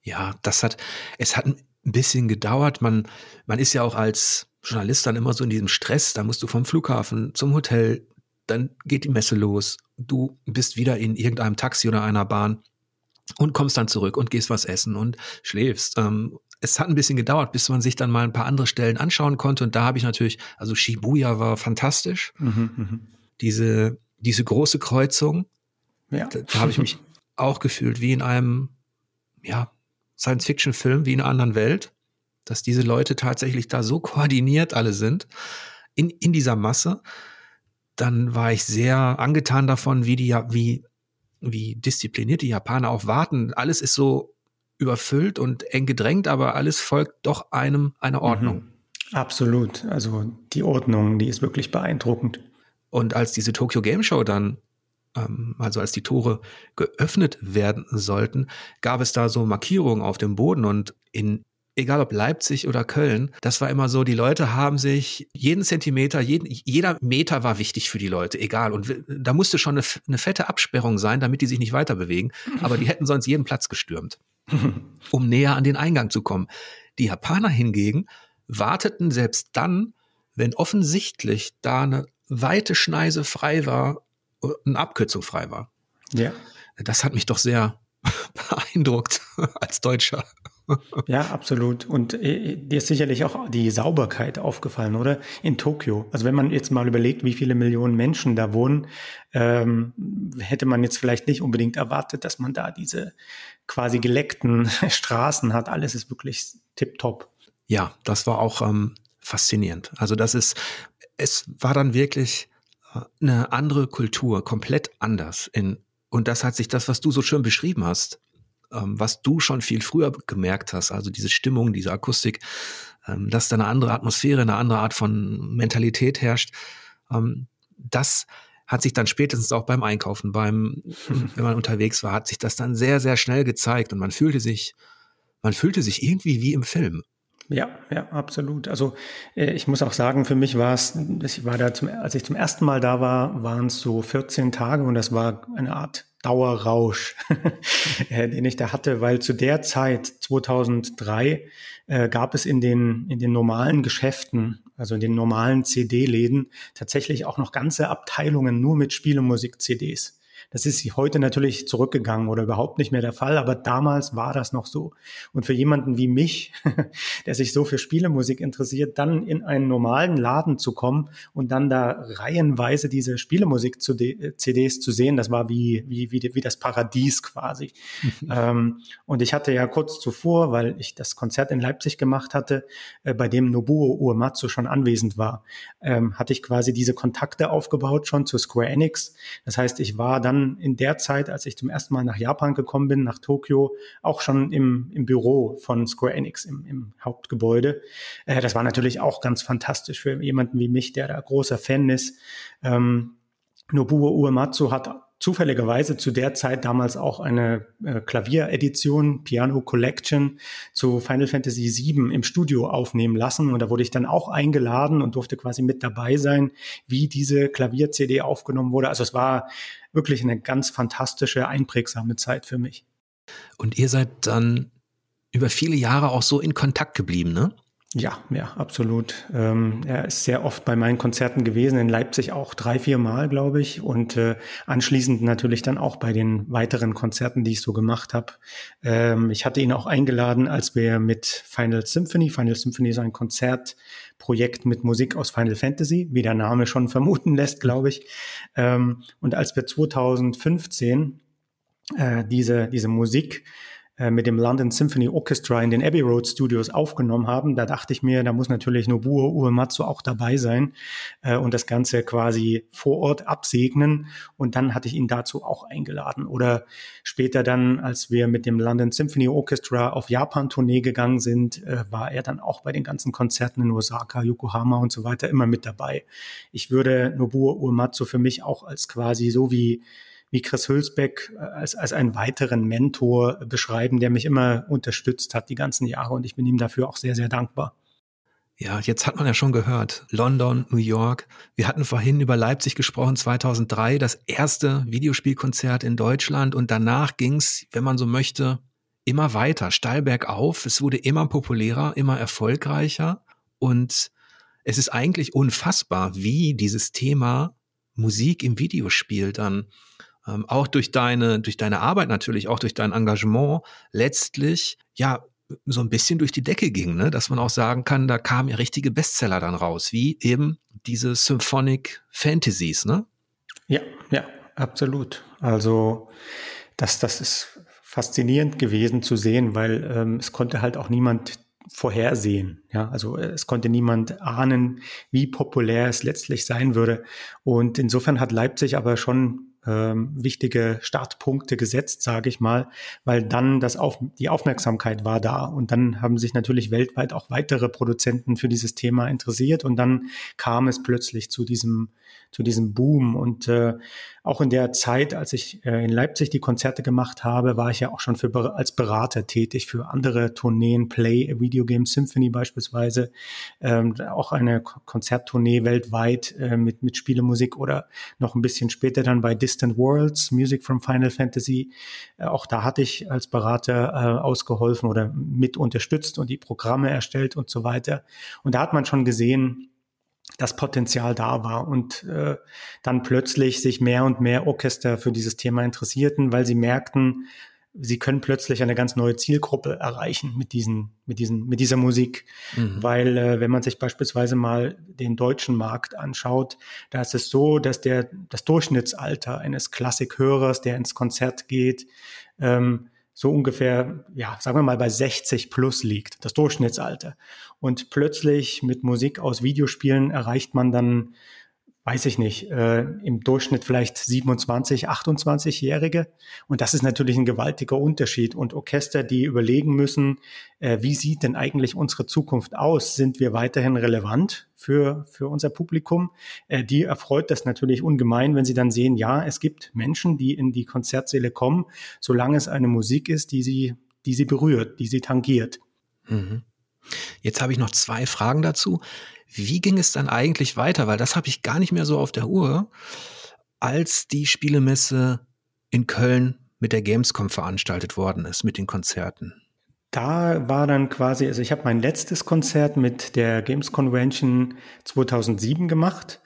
Ja, das hat, es hat ein bisschen gedauert. Man, man ist ja auch als Journalist dann immer so in diesem Stress. Da musst du vom Flughafen zum Hotel, dann geht die Messe los. Du bist wieder in irgendeinem Taxi oder einer Bahn und kommst dann zurück und gehst was essen und schläfst. Ähm, es hat ein bisschen gedauert, bis man sich dann mal ein paar andere Stellen anschauen konnte. Und da habe ich natürlich, also Shibuya war fantastisch. Mhm, mh. Diese, diese große Kreuzung, ja. da, da habe ich mich auch gefühlt wie in einem, ja, Science-Fiction-Film, wie in einer anderen Welt, dass diese Leute tatsächlich da so koordiniert alle sind in, in dieser Masse. Dann war ich sehr angetan davon, wie die, wie wie diszipliniert die Japaner auch warten. Alles ist so überfüllt und eng gedrängt, aber alles folgt doch einem einer mhm. Ordnung. Mhm. Absolut. Also die Ordnung, die ist wirklich beeindruckend. Und als diese Tokyo Game Show dann, ähm, also als die Tore geöffnet werden sollten, gab es da so Markierungen auf dem Boden und in egal ob Leipzig oder Köln, das war immer so, die Leute haben sich jeden Zentimeter, jeden, jeder Meter war wichtig für die Leute, egal. Und da musste schon eine, eine fette Absperrung sein, damit die sich nicht weiter bewegen. Aber die hätten sonst jeden Platz gestürmt, um näher an den Eingang zu kommen. Die Japaner hingegen warteten selbst dann, wenn offensichtlich da eine weite Schneise frei war, eine Abkürzung frei war. Ja. Das hat mich doch sehr beeindruckt als Deutscher. Ja, absolut. Und äh, dir ist sicherlich auch die Sauberkeit aufgefallen, oder? In Tokio. Also wenn man jetzt mal überlegt, wie viele Millionen Menschen da wohnen, ähm, hätte man jetzt vielleicht nicht unbedingt erwartet, dass man da diese quasi geleckten Straßen hat. Alles ist wirklich tipptopp. Ja, das war auch ähm, faszinierend. Also das ist, es war dann wirklich äh, eine andere Kultur, komplett anders. In, und das hat sich das, was du so schön beschrieben hast, ähm, was du schon viel früher gemerkt hast, also diese Stimmung, diese Akustik, ähm, dass da eine andere Atmosphäre, eine andere Art von Mentalität herrscht, ähm, das hat sich dann spätestens auch beim Einkaufen, beim, wenn man unterwegs war, hat sich das dann sehr, sehr schnell gezeigt und man fühlte sich, man fühlte sich irgendwie wie im Film. Ja, ja, absolut. Also äh, ich muss auch sagen, für mich war es, ich war da zum, als ich zum ersten Mal da war, waren es so 14 Tage und das war eine Art Dauerrausch, äh, den ich da hatte, weil zu der Zeit 2003 äh, gab es in den in den normalen Geschäften, also in den normalen CD-Läden tatsächlich auch noch ganze Abteilungen nur mit Spielemusik-CDs. Das ist heute natürlich zurückgegangen oder überhaupt nicht mehr der Fall, aber damals war das noch so. Und für jemanden wie mich, der sich so für Spielemusik interessiert, dann in einen normalen Laden zu kommen und dann da reihenweise diese Spielemusik-CDs zu sehen, das war wie, wie, wie, wie das Paradies quasi. ähm, und ich hatte ja kurz zuvor, weil ich das Konzert in Leipzig gemacht hatte, äh, bei dem Nobuo Uematsu schon anwesend war, ähm, hatte ich quasi diese Kontakte aufgebaut schon zu Square Enix. Das heißt, ich war dann in der Zeit, als ich zum ersten Mal nach Japan gekommen bin, nach Tokio, auch schon im, im Büro von Square Enix im, im Hauptgebäude. Äh, das war natürlich auch ganz fantastisch für jemanden wie mich, der da großer Fan ist. Ähm, Nobuo Uematsu hat zufälligerweise zu der Zeit damals auch eine äh, Klavieredition, Piano Collection zu Final Fantasy VII im Studio aufnehmen lassen. Und da wurde ich dann auch eingeladen und durfte quasi mit dabei sein, wie diese Klavier-CD aufgenommen wurde. Also es war wirklich eine ganz fantastische, einprägsame Zeit für mich. Und ihr seid dann über viele Jahre auch so in Kontakt geblieben, ne? Ja, ja, absolut. Ähm, er ist sehr oft bei meinen Konzerten gewesen, in Leipzig auch drei, vier Mal, glaube ich. Und äh, anschließend natürlich dann auch bei den weiteren Konzerten, die ich so gemacht habe. Ähm, ich hatte ihn auch eingeladen, als wir mit Final Symphony, Final Symphony ist ein Konzertprojekt mit Musik aus Final Fantasy, wie der Name schon vermuten lässt, glaube ich. Ähm, und als wir 2015 äh, diese, diese Musik mit dem London Symphony Orchestra in den Abbey Road Studios aufgenommen haben. Da dachte ich mir, da muss natürlich Nobuo Uematsu auch dabei sein äh, und das Ganze quasi vor Ort absegnen. Und dann hatte ich ihn dazu auch eingeladen. Oder später dann, als wir mit dem London Symphony Orchestra auf Japan-Tournee gegangen sind, äh, war er dann auch bei den ganzen Konzerten in Osaka, Yokohama und so weiter immer mit dabei. Ich würde Nobuo Uematsu für mich auch als quasi so wie wie Chris Hülsbeck äh, als, als einen weiteren Mentor beschreiben, der mich immer unterstützt hat die ganzen Jahre und ich bin ihm dafür auch sehr, sehr dankbar. Ja, jetzt hat man ja schon gehört, London, New York. Wir hatten vorhin über Leipzig gesprochen, 2003, das erste Videospielkonzert in Deutschland und danach ging's, wenn man so möchte, immer weiter, steil bergauf. Es wurde immer populärer, immer erfolgreicher und es ist eigentlich unfassbar, wie dieses Thema Musik im Videospiel dann ähm, auch durch deine, durch deine Arbeit natürlich, auch durch dein Engagement letztlich, ja, so ein bisschen durch die Decke ging, ne? dass man auch sagen kann, da kamen ja richtige Bestseller dann raus, wie eben diese Symphonic Fantasies, ne? Ja, ja, absolut. Also das, das ist faszinierend gewesen zu sehen, weil ähm, es konnte halt auch niemand vorhersehen. Ja, also es konnte niemand ahnen, wie populär es letztlich sein würde. Und insofern hat Leipzig aber schon ähm, wichtige Startpunkte gesetzt, sage ich mal, weil dann das auf, die Aufmerksamkeit war da. Und dann haben sich natürlich weltweit auch weitere Produzenten für dieses Thema interessiert. Und dann kam es plötzlich zu diesem zu diesem Boom. Und äh, auch in der Zeit, als ich äh, in Leipzig die Konzerte gemacht habe, war ich ja auch schon für, als Berater tätig für andere Tourneen, Play, Video Game Symphony beispielsweise, ähm, auch eine Konzerttournee weltweit äh, mit, mit Spielemusik oder noch ein bisschen später dann bei Distant Worlds, Music from Final Fantasy. Äh, auch da hatte ich als Berater äh, ausgeholfen oder mit unterstützt und die Programme erstellt und so weiter. Und da hat man schon gesehen, das Potenzial da war und äh, dann plötzlich sich mehr und mehr Orchester für dieses Thema interessierten, weil sie merkten, sie können plötzlich eine ganz neue Zielgruppe erreichen mit diesen, mit diesen, mit dieser Musik. Mhm. Weil äh, wenn man sich beispielsweise mal den deutschen Markt anschaut, da ist es so, dass der das Durchschnittsalter eines Klassikhörers, der ins Konzert geht, ähm, so ungefähr, ja, sagen wir mal bei 60 plus liegt, das Durchschnittsalter. Und plötzlich mit Musik aus Videospielen erreicht man dann weiß ich nicht, äh, im Durchschnitt vielleicht 27, 28-Jährige. Und das ist natürlich ein gewaltiger Unterschied. Und Orchester, die überlegen müssen, äh, wie sieht denn eigentlich unsere Zukunft aus? Sind wir weiterhin relevant für, für unser Publikum? Äh, die erfreut das natürlich ungemein, wenn sie dann sehen, ja, es gibt Menschen, die in die Konzertsäle kommen, solange es eine Musik ist, die sie, die sie berührt, die sie tangiert. Mhm. Jetzt habe ich noch zwei Fragen dazu. Wie ging es dann eigentlich weiter? Weil das habe ich gar nicht mehr so auf der Uhr, als die Spielemesse in Köln mit der Gamescom veranstaltet worden ist, mit den Konzerten. Da war dann quasi, also ich habe mein letztes Konzert mit der Games Convention 2007 gemacht.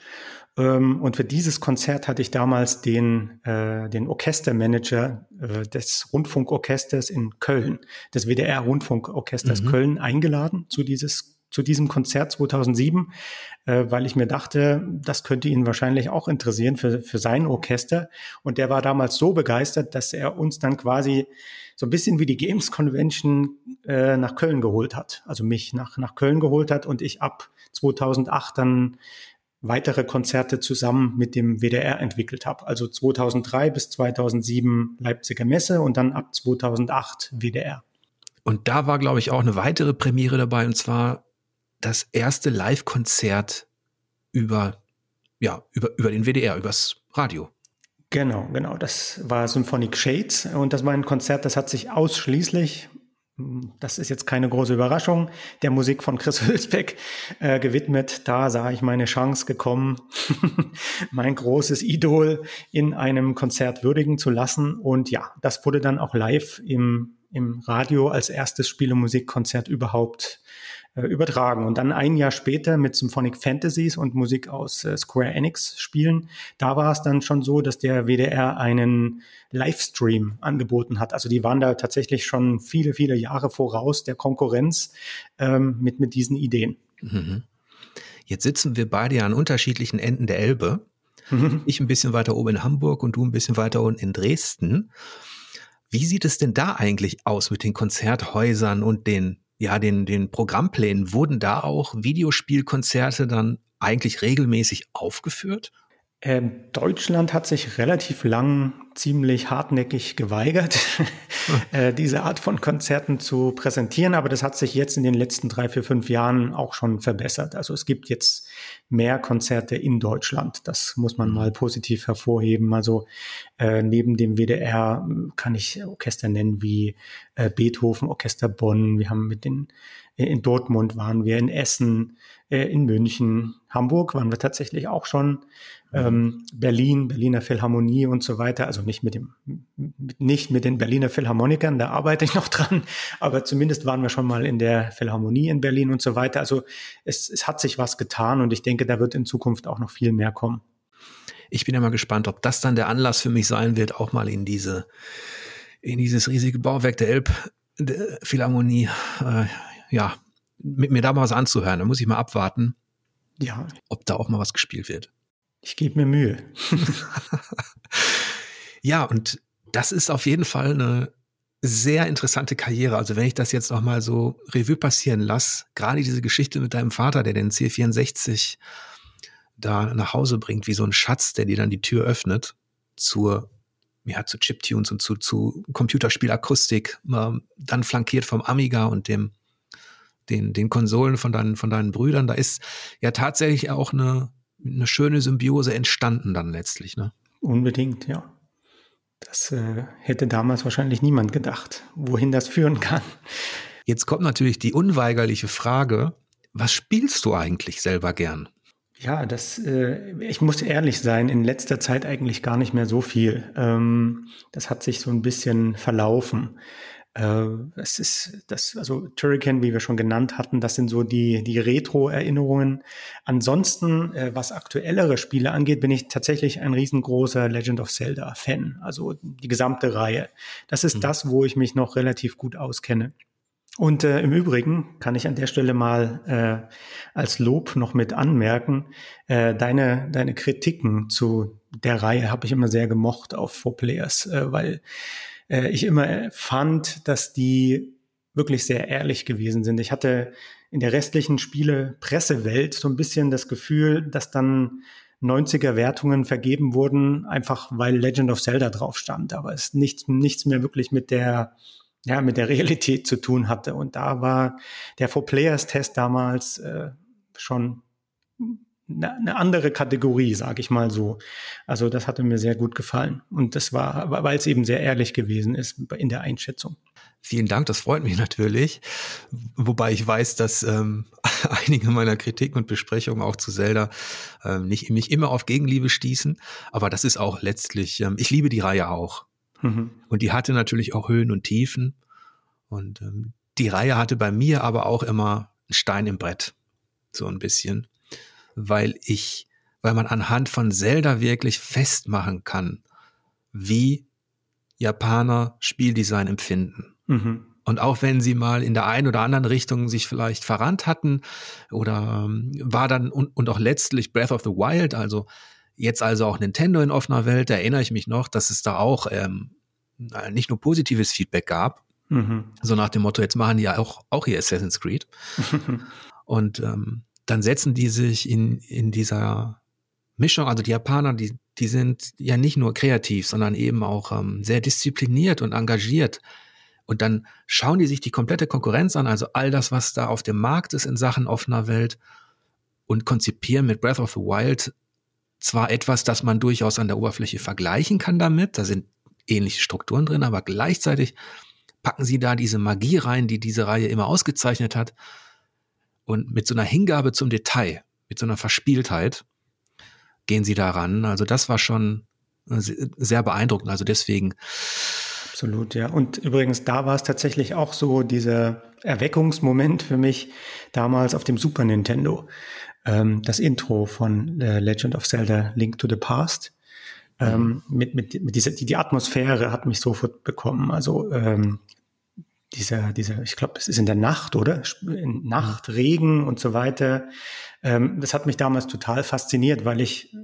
Ähm, und für dieses Konzert hatte ich damals den, äh, den Orchestermanager äh, des Rundfunkorchesters in Köln, des WDR Rundfunkorchesters mhm. Köln eingeladen zu dieses zu diesem Konzert 2007, äh, weil ich mir dachte, das könnte ihn wahrscheinlich auch interessieren für, für sein Orchester. Und der war damals so begeistert, dass er uns dann quasi so ein bisschen wie die Games Convention äh, nach Köln geholt hat. Also mich nach, nach Köln geholt hat und ich ab 2008 dann weitere Konzerte zusammen mit dem WDR entwickelt habe. Also 2003 bis 2007 Leipziger Messe und dann ab 2008 WDR. Und da war, glaube ich, auch eine weitere Premiere dabei, und zwar das erste Live-Konzert über, ja, über, über den WDR, übers Radio. Genau, genau. Das war Symphonic Shades und das war ein Konzert, das hat sich ausschließlich, das ist jetzt keine große Überraschung, der Musik von Chris Hülsbeck äh, gewidmet. Da sah ich meine Chance gekommen, mein großes Idol in einem Konzert würdigen zu lassen. Und ja, das wurde dann auch live im, im Radio als erstes Spielemusikkonzert überhaupt übertragen. Und dann ein Jahr später mit Symphonic Fantasies und Musik aus äh, Square Enix Spielen, da war es dann schon so, dass der WDR einen Livestream angeboten hat. Also die waren da tatsächlich schon viele, viele Jahre voraus der Konkurrenz ähm, mit, mit diesen Ideen. Mhm. Jetzt sitzen wir beide ja an unterschiedlichen Enden der Elbe. Mhm. Ich ein bisschen weiter oben in Hamburg und du ein bisschen weiter unten in Dresden. Wie sieht es denn da eigentlich aus mit den Konzerthäusern und den ja, den, den Programmplänen, wurden da auch Videospielkonzerte dann eigentlich regelmäßig aufgeführt? Ähm, Deutschland hat sich relativ lang ziemlich hartnäckig geweigert, äh, diese Art von Konzerten zu präsentieren. Aber das hat sich jetzt in den letzten drei, vier, fünf Jahren auch schon verbessert. Also es gibt jetzt mehr Konzerte in Deutschland. Das muss man mhm. mal positiv hervorheben. Also äh, neben dem WDR kann ich Orchester nennen wie äh, Beethoven, Orchester Bonn. Wir haben mit den in Dortmund waren wir, in Essen, äh, in München, Hamburg waren wir tatsächlich auch schon ähm, Berlin, Berliner Philharmonie und so weiter. Also nicht mit dem, nicht mit den Berliner Philharmonikern, da arbeite ich noch dran, aber zumindest waren wir schon mal in der Philharmonie in Berlin und so weiter. Also es, es hat sich was getan und ich denke, da wird in Zukunft auch noch viel mehr kommen. Ich bin ja mal gespannt, ob das dann der Anlass für mich sein wird, auch mal in diese, in dieses riesige Bauwerk der Elb Philharmonie, äh, ja, mit mir da mal was anzuhören. Da muss ich mal abwarten, ja. ob da auch mal was gespielt wird. Ich gebe mir Mühe. ja, und das ist auf jeden Fall eine sehr interessante Karriere. Also wenn ich das jetzt noch mal so Revue passieren lasse, gerade diese Geschichte mit deinem Vater, der den C64 da nach Hause bringt, wie so ein Schatz, der dir dann die Tür öffnet zur ja, zu Chiptunes und zu, zu Computerspielakustik, ähm, dann flankiert vom Amiga und dem, den, den Konsolen von deinen, von deinen Brüdern. Da ist ja tatsächlich auch eine, eine schöne Symbiose entstanden dann letztlich, ne? Unbedingt, ja. Das äh, hätte damals wahrscheinlich niemand gedacht, wohin das führen kann. Jetzt kommt natürlich die unweigerliche Frage, was spielst du eigentlich selber gern? Ja, das, äh, ich muss ehrlich sein, in letzter Zeit eigentlich gar nicht mehr so viel. Ähm, das hat sich so ein bisschen verlaufen. Äh, es ist das, also Turrican, wie wir schon genannt hatten, das sind so die, die Retro-Erinnerungen. Ansonsten, äh, was aktuellere Spiele angeht, bin ich tatsächlich ein riesengroßer Legend of Zelda-Fan. Also die gesamte Reihe. Das ist mhm. das, wo ich mich noch relativ gut auskenne. Und äh, im Übrigen kann ich an der Stelle mal äh, als Lob noch mit anmerken, äh, deine, deine Kritiken zu der Reihe habe ich immer sehr gemocht auf Four Players, äh, weil äh, ich immer fand, dass die wirklich sehr ehrlich gewesen sind. Ich hatte in der restlichen Spiele-Pressewelt so ein bisschen das Gefühl, dass dann 90er Wertungen vergeben wurden, einfach weil Legend of Zelda drauf stand. Aber es nichts, nichts mehr wirklich mit der ja, mit der Realität zu tun hatte. Und da war der Four Players Test damals äh, schon eine, andere Kategorie, sage ich mal so. Also das hatte mir sehr gut gefallen. Und das war, weil es eben sehr ehrlich gewesen ist in der Einschätzung. Vielen Dank, das freut mich natürlich. Wobei ich weiß, dass ähm, einige meiner Kritiken und Besprechungen auch zu Zelda ähm, nicht, nicht immer auf Gegenliebe stießen. Aber das ist auch letztlich, ähm, ich liebe die Reihe auch. Mhm. Und die hatte natürlich auch Höhen und Tiefen. Und ähm, die Reihe hatte bei mir aber auch immer einen Stein im Brett. So ein bisschen. Weil ich, weil man anhand von Zelda wirklich festmachen kann, wie Japaner Spieldesign empfinden. Mhm. Und auch wenn sie mal in der einen oder anderen Richtung sich vielleicht verrannt hatten oder ähm, war dann und, und auch letztlich Breath of the Wild, also Jetzt also auch Nintendo in offener Welt, da erinnere ich mich noch, dass es da auch ähm, nicht nur positives Feedback gab, mhm. so nach dem Motto, jetzt machen die ja auch, auch hier Assassin's Creed. und ähm, dann setzen die sich in, in dieser Mischung, also die Japaner, die, die sind ja nicht nur kreativ, sondern eben auch ähm, sehr diszipliniert und engagiert. Und dann schauen die sich die komplette Konkurrenz an, also all das, was da auf dem Markt ist in Sachen offener Welt und konzipieren mit Breath of the Wild zwar etwas, das man durchaus an der Oberfläche vergleichen kann damit, da sind ähnliche Strukturen drin, aber gleichzeitig packen sie da diese Magie rein, die diese Reihe immer ausgezeichnet hat und mit so einer Hingabe zum Detail, mit so einer Verspieltheit gehen sie daran. Also das war schon sehr beeindruckend. Also deswegen. Absolut, ja. Und übrigens, da war es tatsächlich auch so dieser Erweckungsmoment für mich damals auf dem Super Nintendo ähm, das Intro von äh, Legend of Zelda Link to the Past. Ähm, mhm. mit, mit, mit dieser, die, die Atmosphäre hat mich sofort bekommen. Also ähm, dieser, dieser, ich glaube, es ist in der Nacht, oder? Nacht, Regen und so weiter. Ähm, das hat mich damals total fasziniert, weil ich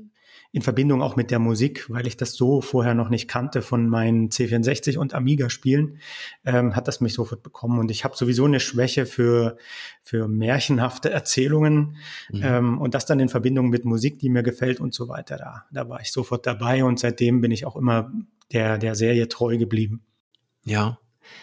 in Verbindung auch mit der Musik, weil ich das so vorher noch nicht kannte von meinen C64 und Amiga-Spielen, ähm, hat das mich sofort bekommen. Und ich habe sowieso eine Schwäche für, für märchenhafte Erzählungen mhm. ähm, und das dann in Verbindung mit Musik, die mir gefällt und so weiter. Da, da war ich sofort dabei und seitdem bin ich auch immer der, der Serie treu geblieben. Ja,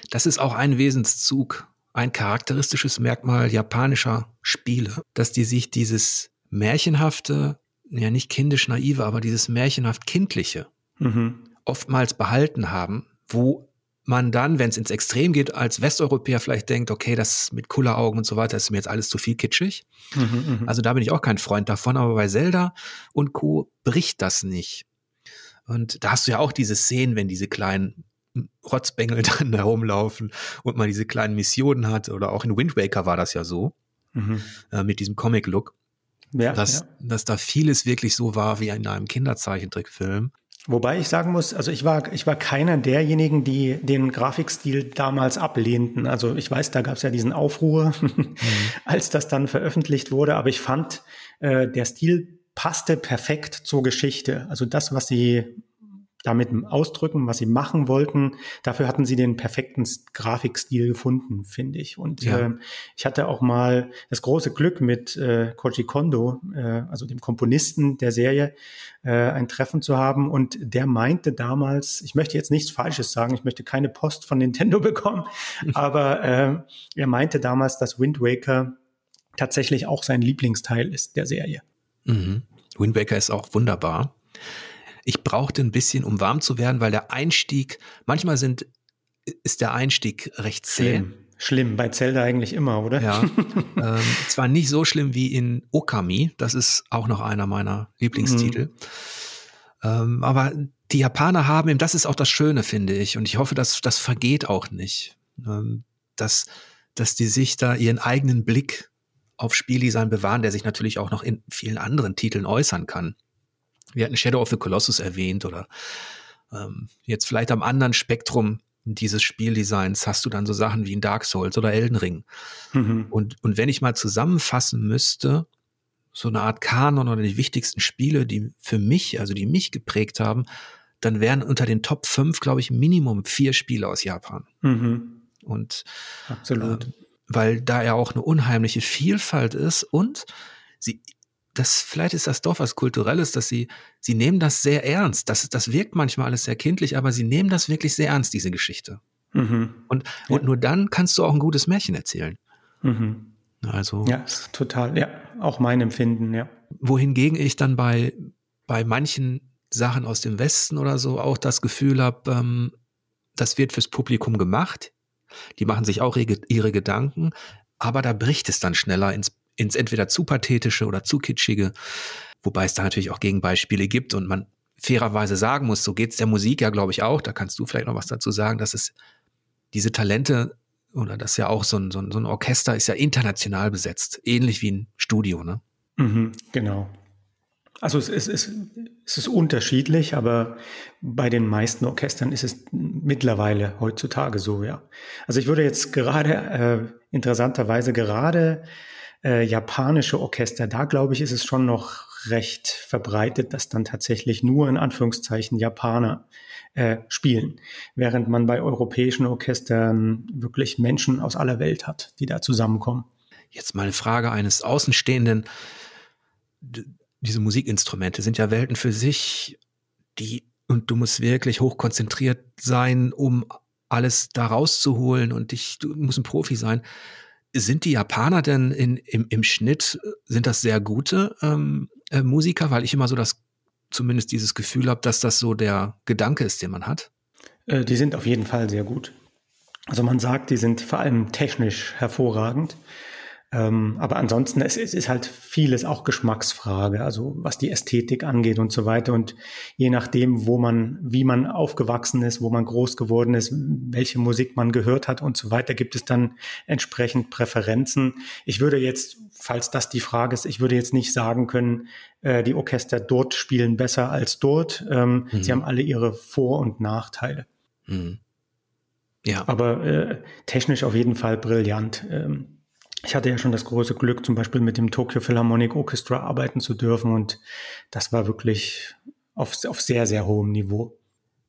das ist auch ein Wesenszug, ein charakteristisches Merkmal japanischer Spiele, dass die sich dieses märchenhafte ja nicht kindisch naive, aber dieses märchenhaft kindliche mhm. oftmals behalten haben, wo man dann, wenn es ins Extrem geht, als Westeuropäer vielleicht denkt, okay, das mit Kulleraugen und so weiter ist mir jetzt alles zu viel kitschig. Mhm, also da bin ich auch kein Freund davon, aber bei Zelda und Co. bricht das nicht. Und da hast du ja auch diese Szenen, wenn diese kleinen Rotzbengel dann da rumlaufen und man diese kleinen Missionen hat, oder auch in Wind Waker war das ja so, mhm. äh, mit diesem Comic-Look. Ja, dass, ja. dass da vieles wirklich so war wie in einem Kinderzeichentrickfilm. Wobei ich sagen muss, also ich war, ich war keiner derjenigen, die den Grafikstil damals ablehnten. Also ich weiß, da gab es ja diesen Aufruhr, mhm. als das dann veröffentlicht wurde, aber ich fand, äh, der Stil passte perfekt zur Geschichte. Also das, was sie damit ausdrücken, was sie machen wollten. Dafür hatten sie den perfekten Grafikstil gefunden, finde ich. Und ja. äh, ich hatte auch mal das große Glück mit äh, Koji Kondo, äh, also dem Komponisten der Serie, äh, ein Treffen zu haben. Und der meinte damals, ich möchte jetzt nichts Falsches sagen, ich möchte keine Post von Nintendo bekommen, aber äh, er meinte damals, dass Wind Waker tatsächlich auch sein Lieblingsteil ist der Serie. Mhm. Wind Waker ist auch wunderbar ich brauchte ein bisschen, um warm zu werden, weil der Einstieg, manchmal sind, ist der Einstieg recht zäh. Schlimm, schlimm. bei Zelda eigentlich immer, oder? Ja. ähm, zwar nicht so schlimm wie in Okami, das ist auch noch einer meiner Lieblingstitel. Mhm. Ähm, aber die Japaner haben eben, das ist auch das Schöne, finde ich. Und ich hoffe, dass das vergeht auch nicht. ähm, dass, dass die sich da ihren eigenen Blick auf Spieldesign bewahren, der sich natürlich auch noch in vielen anderen Titeln äußern kann. Wir hatten Shadow of the Colossus erwähnt oder ähm, jetzt vielleicht am anderen Spektrum dieses Spieldesigns hast du dann so Sachen wie in Dark Souls oder Elden Ring. Mhm. Und, und wenn ich mal zusammenfassen müsste, so eine Art Kanon oder die wichtigsten Spiele, die für mich, also die mich geprägt haben, dann wären unter den Top 5, glaube ich, Minimum vier Spiele aus Japan. Mhm. Und absolut. Äh, weil da ja auch eine unheimliche Vielfalt ist und sie, das, vielleicht ist das doch was Kulturelles, dass sie, sie nehmen das sehr ernst. Das, das wirkt manchmal alles sehr kindlich, aber sie nehmen das wirklich sehr ernst, diese Geschichte. Mhm. Und, ja. und nur dann kannst du auch ein gutes Märchen erzählen. Mhm. Also. Ja, total, ja, auch mein Empfinden, ja. Wohingegen ich dann bei, bei manchen Sachen aus dem Westen oder so auch das Gefühl habe, ähm, das wird fürs Publikum gemacht. Die machen sich auch ihre Gedanken, aber da bricht es dann schneller ins, ins entweder zu pathetische oder zu kitschige, wobei es da natürlich auch Gegenbeispiele gibt und man fairerweise sagen muss, so geht es der Musik ja, glaube ich, auch. Da kannst du vielleicht noch was dazu sagen, dass es diese Talente oder das ja auch so ein, so ein, so ein Orchester ist ja international besetzt, ähnlich wie ein Studio, ne? Mhm, genau. Also es ist, es, es ist unterschiedlich, aber bei den meisten Orchestern ist es mittlerweile heutzutage so, ja. Also ich würde jetzt gerade, äh, interessanterweise gerade äh, japanische Orchester, da glaube ich, ist es schon noch recht verbreitet, dass dann tatsächlich nur in Anführungszeichen Japaner äh, spielen, während man bei europäischen Orchestern wirklich Menschen aus aller Welt hat, die da zusammenkommen. Jetzt mal eine Frage eines Außenstehenden diese Musikinstrumente sind ja Welten für sich, die, und du musst wirklich hochkonzentriert sein, um alles da rauszuholen und dich, du musst ein Profi sein. Sind die Japaner denn in, im, im Schnitt, sind das sehr gute ähm, äh, Musiker? Weil ich immer so das, zumindest dieses Gefühl habe, dass das so der Gedanke ist, den man hat. Äh, die sind auf jeden Fall sehr gut. Also man sagt, die sind vor allem technisch hervorragend. Ähm, aber ansonsten, es, es ist halt vieles auch Geschmacksfrage, also was die Ästhetik angeht und so weiter. Und je nachdem, wo man, wie man aufgewachsen ist, wo man groß geworden ist, welche Musik man gehört hat und so weiter, gibt es dann entsprechend Präferenzen. Ich würde jetzt, falls das die Frage ist, ich würde jetzt nicht sagen können, äh, die Orchester dort spielen besser als dort. Ähm, mhm. Sie haben alle ihre Vor- und Nachteile. Mhm. Ja. Aber äh, technisch auf jeden Fall brillant. Ähm, ich hatte ja schon das große Glück, zum Beispiel mit dem Tokyo Philharmonic Orchestra arbeiten zu dürfen und das war wirklich auf, auf sehr, sehr hohem Niveau.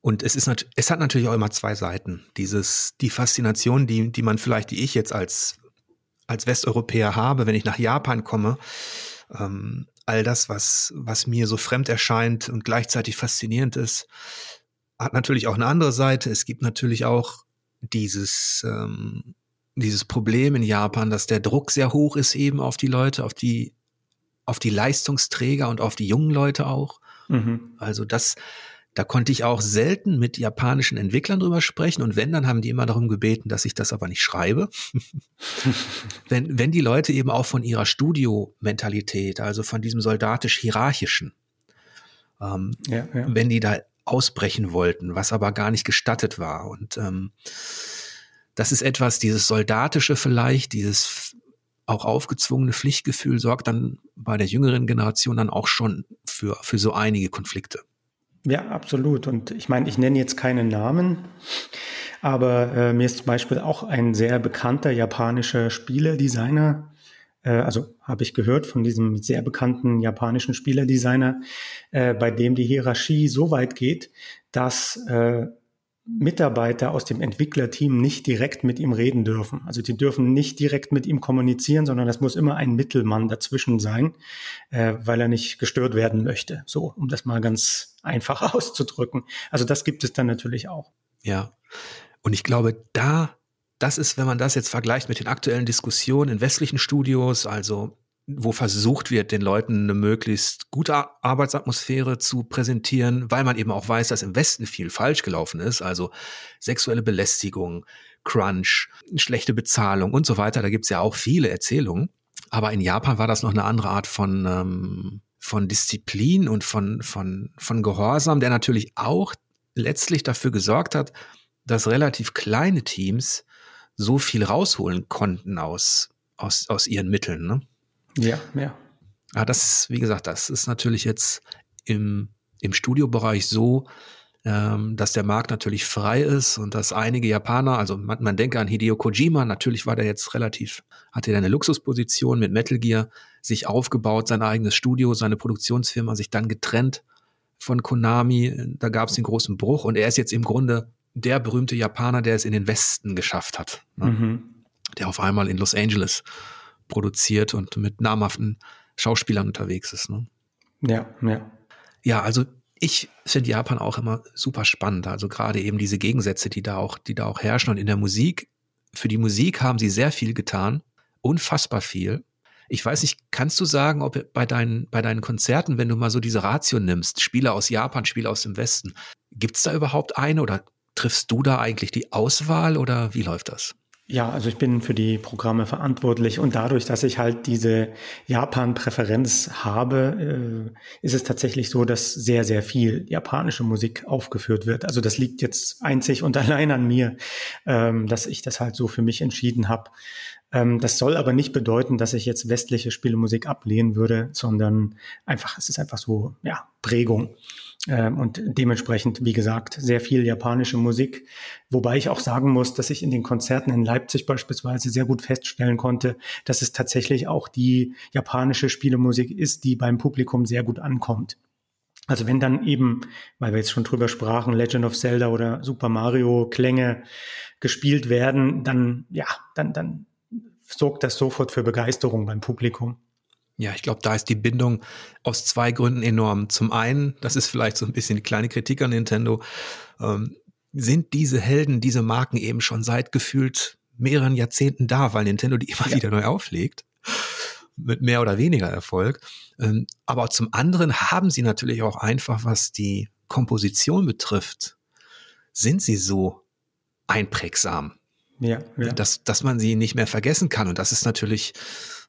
Und es ist es hat natürlich auch immer zwei Seiten. Dieses, die Faszination, die, die man vielleicht, die ich jetzt als, als Westeuropäer habe, wenn ich nach Japan komme, ähm, all das, was, was mir so fremd erscheint und gleichzeitig faszinierend ist, hat natürlich auch eine andere Seite. Es gibt natürlich auch dieses, ähm, dieses Problem in Japan, dass der Druck sehr hoch ist eben auf die Leute, auf die, auf die Leistungsträger und auf die jungen Leute auch. Mhm. Also das, da konnte ich auch selten mit japanischen Entwicklern drüber sprechen und wenn, dann haben die immer darum gebeten, dass ich das aber nicht schreibe. wenn, wenn die Leute eben auch von ihrer Studio-Mentalität, also von diesem soldatisch-hierarchischen, ähm, ja, ja. wenn die da ausbrechen wollten, was aber gar nicht gestattet war und ähm, das ist etwas, dieses Soldatische vielleicht, dieses auch aufgezwungene Pflichtgefühl sorgt dann bei der jüngeren Generation dann auch schon für, für so einige Konflikte. Ja, absolut. Und ich meine, ich nenne jetzt keinen Namen, aber äh, mir ist zum Beispiel auch ein sehr bekannter japanischer Spielerdesigner, äh, also habe ich gehört von diesem sehr bekannten japanischen Spielerdesigner, äh, bei dem die Hierarchie so weit geht, dass äh, Mitarbeiter aus dem Entwicklerteam nicht direkt mit ihm reden dürfen. Also die dürfen nicht direkt mit ihm kommunizieren, sondern es muss immer ein Mittelmann dazwischen sein, äh, weil er nicht gestört werden möchte. So, um das mal ganz einfach auszudrücken. Also das gibt es dann natürlich auch. Ja. Und ich glaube, da, das ist, wenn man das jetzt vergleicht mit den aktuellen Diskussionen in westlichen Studios, also wo versucht wird, den Leuten eine möglichst gute Arbeitsatmosphäre zu präsentieren, weil man eben auch weiß, dass im Westen viel falsch gelaufen ist, also sexuelle Belästigung, Crunch, schlechte Bezahlung und so weiter. Da gibt's ja auch viele Erzählungen. Aber in Japan war das noch eine andere Art von, ähm, von Disziplin und von, von, von Gehorsam, der natürlich auch letztlich dafür gesorgt hat, dass relativ kleine Teams so viel rausholen konnten aus, aus, aus ihren Mitteln. Ne? Ja, ja. Ja, das, wie gesagt, das ist natürlich jetzt im, im Studiobereich so, ähm, dass der Markt natürlich frei ist und dass einige Japaner, also man, man denke an Hideo Kojima, natürlich war der jetzt relativ, hatte er eine Luxusposition mit Metal Gear, sich aufgebaut, sein eigenes Studio, seine Produktionsfirma, sich dann getrennt von Konami, da gab es den großen Bruch und er ist jetzt im Grunde der berühmte Japaner, der es in den Westen geschafft hat, ne? mhm. der auf einmal in Los Angeles produziert und mit namhaften Schauspielern unterwegs ist. Ne? Ja, ja. Ja, also ich finde Japan auch immer super spannend. Also gerade eben diese Gegensätze, die da auch, die da auch herrschen. Und in der Musik, für die Musik haben sie sehr viel getan. Unfassbar viel. Ich weiß nicht, kannst du sagen, ob bei deinen, bei deinen Konzerten, wenn du mal so diese Ratio nimmst, Spieler aus Japan, Spieler aus dem Westen, gibt es da überhaupt eine oder triffst du da eigentlich die Auswahl oder wie läuft das? Ja, also ich bin für die Programme verantwortlich und dadurch, dass ich halt diese Japan-Präferenz habe, äh, ist es tatsächlich so, dass sehr, sehr viel japanische Musik aufgeführt wird. Also das liegt jetzt einzig und allein an mir, ähm, dass ich das halt so für mich entschieden habe. Ähm, das soll aber nicht bedeuten, dass ich jetzt westliche Spielemusik ablehnen würde, sondern einfach, es ist einfach so, ja, Prägung. Ähm, und dementsprechend, wie gesagt, sehr viel japanische Musik. Wobei ich auch sagen muss, dass ich in den Konzerten in Leipzig beispielsweise sehr gut feststellen konnte, dass es tatsächlich auch die japanische Spielemusik ist, die beim Publikum sehr gut ankommt. Also wenn dann eben, weil wir jetzt schon drüber sprachen, Legend of Zelda oder Super Mario Klänge gespielt werden, dann, ja, dann, dann sorgt das sofort für Begeisterung beim Publikum. Ja, ich glaube, da ist die Bindung aus zwei Gründen enorm. Zum einen, das ist vielleicht so ein bisschen die kleine Kritik an Nintendo, ähm, sind diese Helden, diese Marken eben schon seit gefühlt mehreren Jahrzehnten da, weil Nintendo die immer ja. wieder neu auflegt. Mit mehr oder weniger Erfolg. Ähm, aber zum anderen haben sie natürlich auch einfach, was die Komposition betrifft, sind sie so einprägsam. Ja, ja. Dass, dass man sie nicht mehr vergessen kann. Und das ist natürlich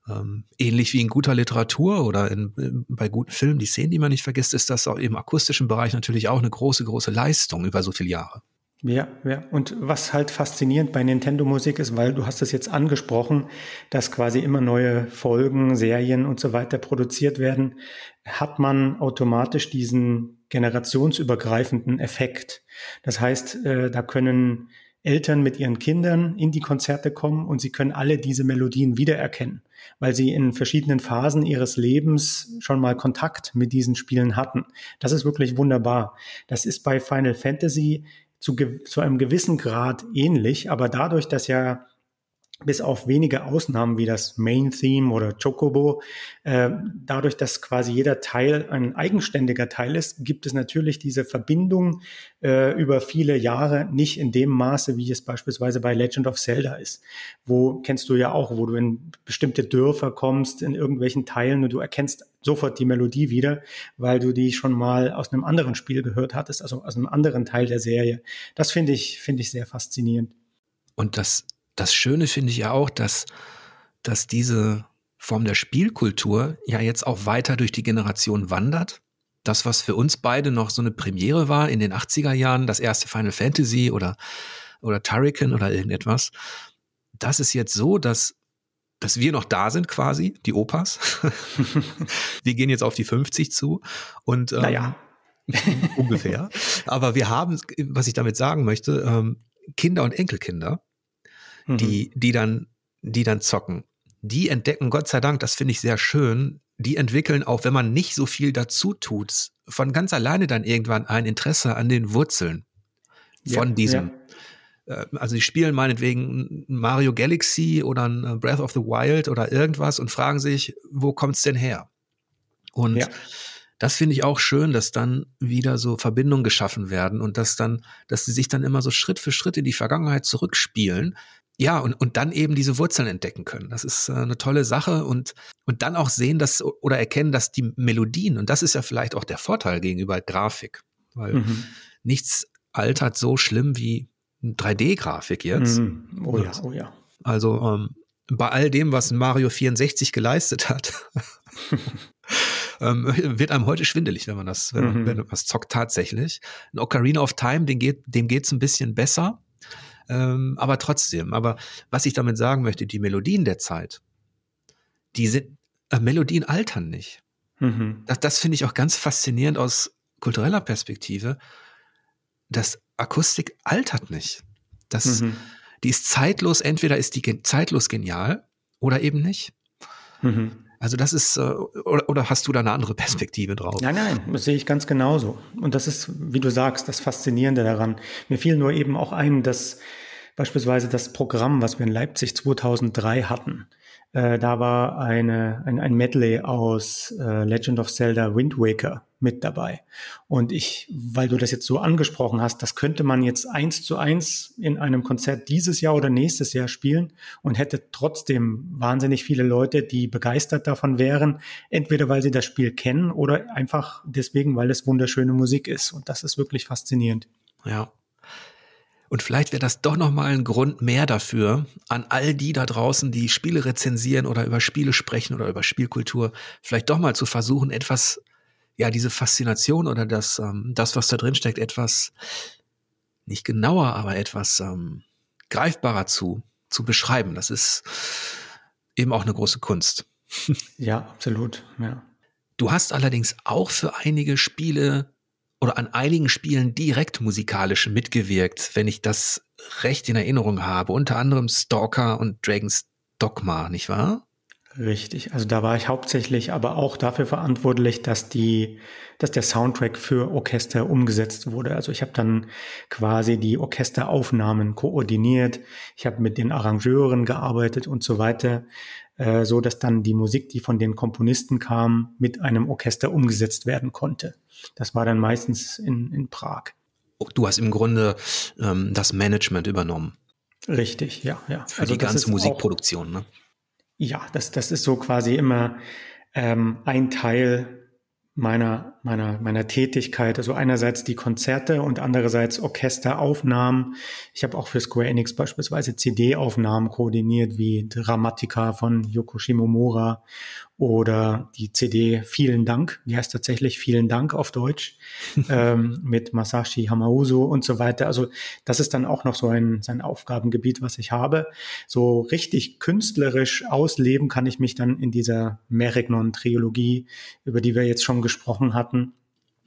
ähm, ähnlich wie in guter Literatur oder in, bei guten Filmen, die Szenen, die man nicht vergisst, ist das auch im akustischen Bereich natürlich auch eine große, große Leistung über so viele Jahre. Ja, ja. Und was halt faszinierend bei Nintendo Musik ist, weil du hast es jetzt angesprochen, dass quasi immer neue Folgen, Serien und so weiter produziert werden, hat man automatisch diesen generationsübergreifenden Effekt. Das heißt, äh, da können Eltern mit ihren Kindern in die Konzerte kommen und sie können alle diese Melodien wiedererkennen, weil sie in verschiedenen Phasen ihres Lebens schon mal Kontakt mit diesen Spielen hatten. Das ist wirklich wunderbar. Das ist bei Final Fantasy zu, zu einem gewissen Grad ähnlich, aber dadurch, dass ja bis auf wenige Ausnahmen wie das Main Theme oder Chocobo. Äh, dadurch, dass quasi jeder Teil ein eigenständiger Teil ist, gibt es natürlich diese Verbindung äh, über viele Jahre nicht in dem Maße, wie es beispielsweise bei Legend of Zelda ist. Wo kennst du ja auch, wo du in bestimmte Dörfer kommst, in irgendwelchen Teilen und du erkennst sofort die Melodie wieder, weil du die schon mal aus einem anderen Spiel gehört hattest, also aus einem anderen Teil der Serie. Das finde ich, finde ich sehr faszinierend. Und das das Schöne finde ich ja auch, dass, dass diese Form der Spielkultur ja jetzt auch weiter durch die Generation wandert. Das, was für uns beide noch so eine Premiere war in den 80er Jahren, das erste Final Fantasy oder, oder Turrican oder irgendetwas, das ist jetzt so, dass, dass wir noch da sind quasi, die Opas. wir gehen jetzt auf die 50 zu und ähm, naja. ungefähr. Aber wir haben, was ich damit sagen möchte, ähm, Kinder und Enkelkinder, mhm. die, die dann, die dann zocken. Die entdecken, Gott sei Dank, das finde ich sehr schön, die entwickeln auch, wenn man nicht so viel dazu tut, von ganz alleine dann irgendwann ein Interesse an den Wurzeln von ja, diesem. Ja. Äh, also die spielen meinetwegen Mario Galaxy oder ein äh, Breath of the Wild oder irgendwas und fragen sich, wo kommt's denn her? Und ja. das finde ich auch schön, dass dann wieder so Verbindungen geschaffen werden und dass dann, dass sie sich dann immer so Schritt für Schritt in die Vergangenheit zurückspielen, ja, und, und dann eben diese Wurzeln entdecken können. Das ist äh, eine tolle Sache und, und dann auch sehen, dass oder erkennen, dass die Melodien, und das ist ja vielleicht auch der Vorteil gegenüber Grafik, weil mhm. nichts altert so schlimm wie 3D-Grafik jetzt. Mhm. Oh ja, oh ja. Also ähm, bei all dem, was Mario 64 geleistet hat, ähm, wird einem heute schwindelig, wenn man das, wenn man, mhm. wenn man was zockt tatsächlich. Ein Ocarina of Time, den geht, dem geht's ein bisschen besser Ähm, aber trotzdem, aber was ich damit sagen möchte, die Melodien der Zeit, die sind, äh, Melodien altern nicht. Mhm. Das, das finde ich auch ganz faszinierend aus kultureller Perspektive. Das Akustik altert nicht. Das, mhm. Die ist zeitlos, entweder ist die zeitlos genial oder eben nicht. Mhm. Also das ist, äh, oder, oder, hast du da eine andere Perspektive drauf? Nein, nein, das sehe ich ganz genauso. Und das ist, wie du sagst, das Faszinierende daran. Mir fiel nur eben auch ein, dass beispielsweise das Programm, was wir in Leipzig 2003 hatten, äh, da war eine, ein, ein Medley aus äh, Legend of Zelda Wind Waker mit dabei. Und ich, weil du das jetzt so angesprochen hast, das könnte man jetzt eins zu eins in einem Konzert dieses Jahr oder nächstes Jahr spielen und hätte trotzdem wahnsinnig viele Leute, die begeistert davon wären, entweder weil sie das Spiel kennen oder einfach deswegen, weil es wunderschöne Musik ist. Und das ist wirklich faszinierend. Ja, und vielleicht wäre das doch nochmal ein Grund mehr dafür, an all die da draußen, die Spiele rezensieren oder über Spiele sprechen oder über Spielkultur, vielleicht doch mal zu versuchen, etwas, ja, diese Faszination oder das, ähm, das, was da drin steckt, etwas nicht genauer, aber etwas ähm, greifbarer zu, zu beschreiben. Das ist eben auch eine große Kunst. Ja, absolut, ja. Du hast allerdings auch für einige Spiele oder an einigen Spielen direkt musikalisch mitgewirkt, wenn ich das recht in Erinnerung habe. Unter anderem Stalker und Dragon's Dogma, nicht wahr? Richtig. Also da war ich hauptsächlich aber auch dafür verantwortlich, dass die, dass der Soundtrack für Orchester umgesetzt wurde. Also ich habe dann quasi die Orchesteraufnahmen koordiniert. Ich habe mit den Arrangeuren gearbeitet und so weiter, äh, so dass dann die Musik, die von den Komponisten kam, mit einem Orchester umgesetzt werden konnte. Das war dann meistens in, in Prag. Du hast im Grunde ähm, das Management übernommen. Richtig, ja, ja. Für also die ganze Musikproduktion, auch, ne? Ja, das, das ist so quasi immer ähm, ein Teil meiner, meiner, meiner Tätigkeit. Also einerseits die Konzerte und andererseits Orchesteraufnahmen. Ich habe auch für Square Enix beispielsweise CD-Aufnahmen koordiniert, wie Dramatica von Yoko Shimomura oder die CD Vielen Dank, die heißt tatsächlich Vielen Dank auf Deutsch, ähm, mit Masashi Hamauso und so weiter. Also das ist dann auch noch so ein, sein Aufgabengebiet, was ich habe. So richtig künstlerisch ausleben kann ich mich dann in dieser Merignon-Trilogie, über die wir jetzt schon gesprochen hatten.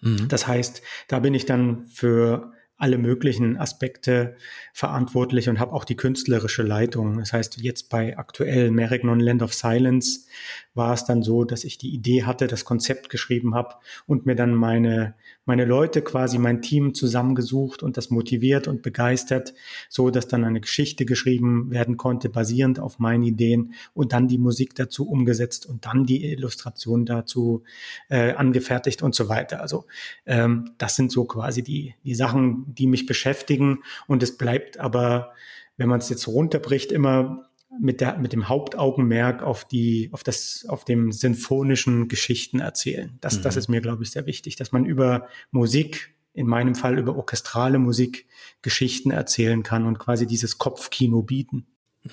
Mhm. Das heißt, da bin ich dann für alle möglichen Aspekte verantwortlich und habe auch die künstlerische Leitung. Das heißt, jetzt bei aktuell Merignon Land of Silence war es dann so, dass ich die Idee hatte, das Konzept geschrieben habe und mir dann meine, meine Leute, quasi mein Team zusammengesucht und das motiviert und begeistert, so dass dann eine Geschichte geschrieben werden konnte, basierend auf meinen Ideen und dann die Musik dazu umgesetzt und dann die Illustration dazu äh, angefertigt und so weiter. Also ähm, das sind so quasi die, die Sachen, die mich beschäftigen und es bleibt aber, wenn man es jetzt runterbricht, immer mit der, mit dem Hauptaugenmerk auf die, auf das, auf dem sinfonischen Geschichten erzählen. Das, mhm. das ist mir, glaube ich, sehr wichtig, dass man über Musik, in meinem Fall über orchestrale Musik, Geschichten erzählen kann und quasi dieses Kopfkino bieten.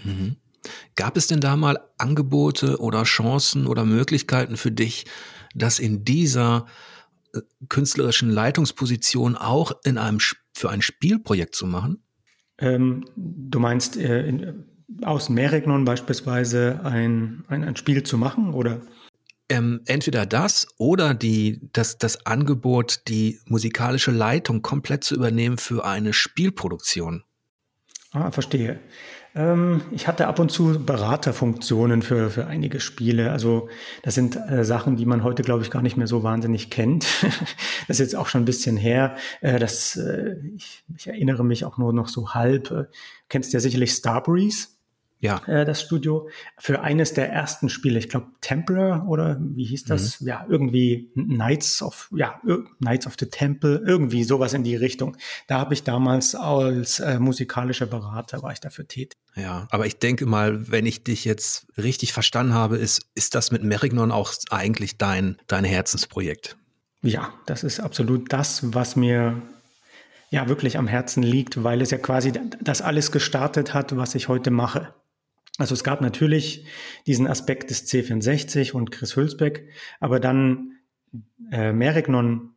Mhm. Gab es denn da mal Angebote oder Chancen oder Möglichkeiten für dich, das in dieser äh, künstlerischen Leitungsposition auch in einem für ein Spielprojekt zu machen? Ähm, du meinst äh, in, aus Meregnon beispielsweise ein, ein, ein Spiel zu machen oder? Ähm, entweder das oder die, das, das Angebot, die musikalische Leitung komplett zu übernehmen für eine Spielproduktion. Ah, verstehe. Ähm, ich hatte ab und zu Beraterfunktionen für, für einige Spiele. Also das sind äh, Sachen, die man heute, glaube ich, gar nicht mehr so wahnsinnig kennt. das ist jetzt auch schon ein bisschen her. Äh, das, äh, ich, ich, erinnere mich auch nur noch so halb. Äh, kennst du ja sicherlich Starbreeze? Ja. äh, das Studio, für eines der ersten Spiele, ich glaube Templar oder wie hieß das? Mhm. Ja, irgendwie Knights of, ja, Knights of the Temple, irgendwie sowas in die Richtung. Da habe ich damals als äh, musikalischer Berater, war ich dafür tätig. Ja, aber ich denke mal, wenn ich dich jetzt richtig verstanden habe, ist, ist das mit Merignon auch eigentlich dein, dein Herzensprojekt. Ja, das ist absolut das, was mir ja wirklich am Herzen liegt, weil es ja quasi das alles gestartet hat, was ich heute mache. Also es gab natürlich diesen Aspekt des C64 und Chris Hülsbeck, aber dann äh, Merignon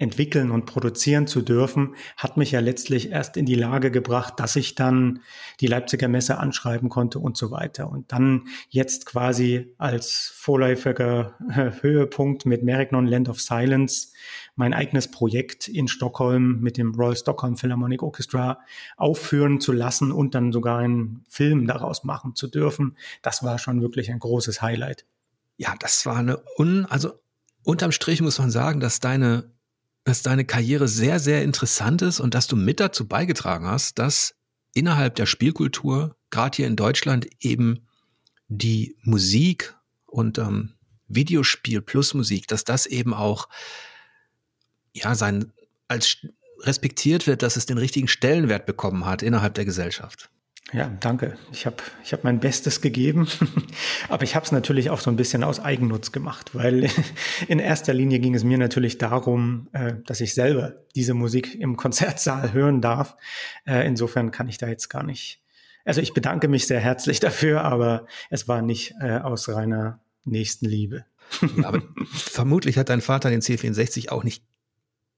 entwickeln und produzieren zu dürfen, hat mich ja letztlich erst in die Lage gebracht, dass ich dann die Leipziger Messe anschreiben konnte und so weiter. Und dann jetzt quasi als vorläufiger Höhepunkt mit Merignon Land of Silence mein eigenes Projekt in Stockholm mit dem Royal Stockholm Philharmonic Orchestra aufführen zu lassen und dann sogar einen Film daraus machen zu dürfen. Das war schon wirklich ein großes Highlight. Ja, das war eine un, also unterm Strich muss man sagen, dass deine dass deine Karriere sehr, sehr interessant ist und dass du mit dazu beigetragen hast, dass innerhalb der Spielkultur, gerade hier in Deutschland, eben die Musik und ähm, Videospiel plus Musik, dass das eben auch ja sein als respektiert wird, dass es den richtigen Stellenwert bekommen hat innerhalb der Gesellschaft. Ja, danke. Ich habe ich hab mein Bestes gegeben, aber ich habe es natürlich auch so ein bisschen aus Eigennutz gemacht, weil in erster Linie ging es mir natürlich darum, äh, dass ich selber diese Musik im Konzertsaal hören darf. Äh, insofern kann ich da jetzt gar nicht. Also ich bedanke mich sehr herzlich dafür, aber es war nicht äh, aus reiner Nächstenliebe. Aber vermutlich hat dein Vater den C64 auch nicht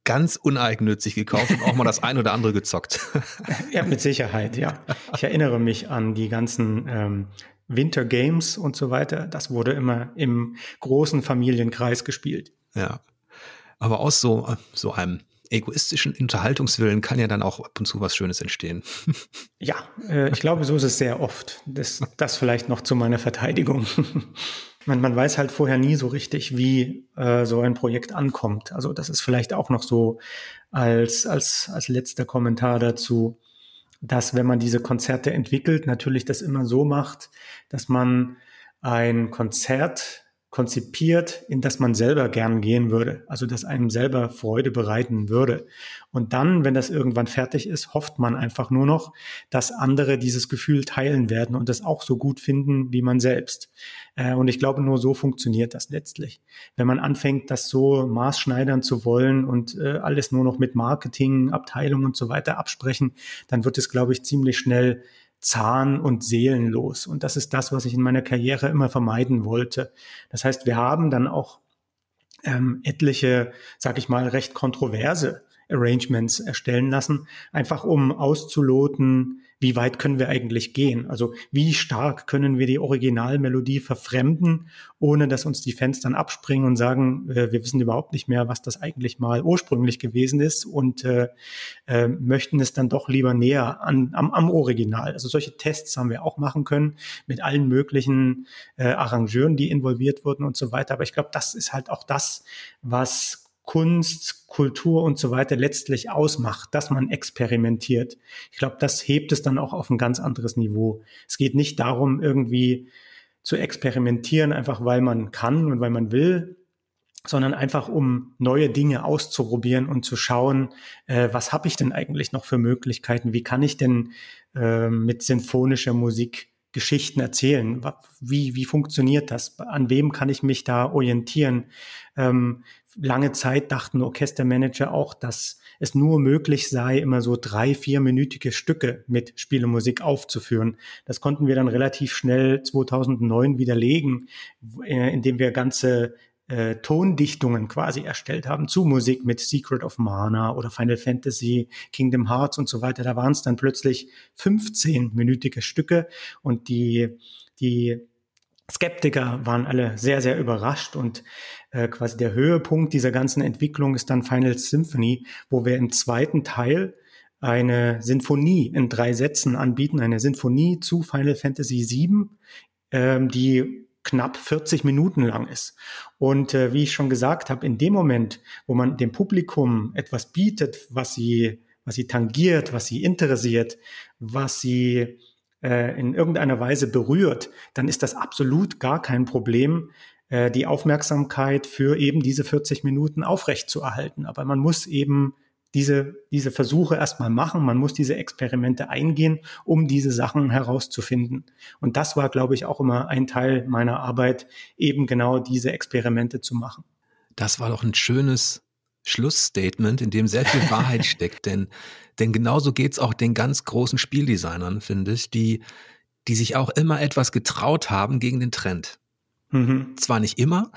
ganz uneigennützig gekauft und auch mal das ein oder andere gezockt. ja, mit Sicherheit, ja. Ich erinnere mich an die ganzen ähm, Winter Games und so weiter. Das wurde immer im großen Familienkreis gespielt. Ja. Aber aus so, so einem egoistischen Unterhaltungswillen kann ja dann auch ab und zu was Schönes entstehen. ja, äh, ich glaube, so ist es sehr oft. Das, das vielleicht noch zu meiner Verteidigung. Man, man weiß halt vorher nie so richtig, wie äh, so ein Projekt ankommt. Also das ist vielleicht auch noch so als, als, als letzter Kommentar dazu, dass wenn man diese Konzerte entwickelt, natürlich das immer so macht, dass man ein Konzert konzipiert, in das man selber gern gehen würde, also das einem selber Freude bereiten würde. Und dann, wenn das irgendwann fertig ist, hofft man einfach nur noch, dass andere dieses Gefühl teilen werden und das auch so gut finden wie man selbst. Äh, und ich glaube, nur so funktioniert das letztlich. Wenn man anfängt, das so maßschneidern zu wollen und äh, alles nur noch mit Marketing, Abteilung und so weiter absprechen, dann wird es, glaube ich, ziemlich schnell zahn- und seelenlos. Und das ist das, was ich in meiner Karriere immer vermeiden wollte. Das heißt, wir haben dann auch ähm, etliche, sag ich mal, recht kontroverse Arrangements erstellen lassen, einfach um auszuloten, wie weit können wir eigentlich gehen? Also wie stark können wir die Originalmelodie verfremden, ohne dass uns die Fans dann abspringen und sagen, äh, wir wissen überhaupt nicht mehr, was das eigentlich mal ursprünglich gewesen ist und äh, äh, möchten es dann doch lieber näher an, am, am Original. Also solche Tests haben wir auch machen können mit allen möglichen äh, Arrangeuren, die involviert wurden und so weiter. Aber ich glaube, das ist halt auch das, was Kunst, Kultur und so weiter letztlich ausmacht, dass man experimentiert. Ich glaube, das hebt es dann auch auf ein ganz anderes Niveau. Es geht nicht darum, irgendwie zu experimentieren, einfach weil man kann und weil man will, sondern einfach um neue Dinge auszuprobieren und zu schauen, äh, was habe ich denn eigentlich noch für Möglichkeiten? Wie kann ich denn äh, mit sinfonischer Musik Geschichten erzählen? Wie, wie funktioniert das? An wem kann ich mich da orientieren? Ähm, lange Zeit dachten Orchestermanager auch, dass es nur möglich sei, immer so drei, vierminütige Stücke mit Spielemusik aufzuführen. Das konnten wir dann relativ schnell 2009 widerlegen, äh, indem wir ganze äh, Tondichtungen quasi erstellt haben zu Musik mit Secret of Mana oder Final Fantasy, Kingdom Hearts und so weiter. Da waren es dann plötzlich 15-minütige Stücke und die, die Skeptiker waren alle sehr, sehr überrascht und äh, quasi der Höhepunkt dieser ganzen Entwicklung ist dann Final Symphony, wo wir im zweiten Teil eine Sinfonie in drei Sätzen anbieten, eine Sinfonie zu Final Fantasy VII, ähm, die knapp 40 Minuten lang ist. Und äh, wie ich schon gesagt habe, in dem Moment, wo man dem Publikum etwas bietet, was sie, was sie tangiert, was sie interessiert, was sie äh, in irgendeiner Weise berührt, dann ist das absolut gar kein Problem, äh, die Aufmerksamkeit für eben diese 40 Minuten aufrechtzuerhalten. Aber man muss eben diese, diese Versuche erstmal machen, man muss diese Experimente eingehen, um diese Sachen herauszufinden. Und das war, glaube ich, auch immer ein Teil meiner Arbeit, eben genau diese Experimente zu machen. Das war doch ein schönes Schlussstatement, in dem sehr viel Wahrheit steckt, denn denn genauso geht's auch den ganz großen Spieldesignern, finde ich, die, die sich auch immer etwas getraut haben gegen den Trend. Mhm. Zwar nicht immer,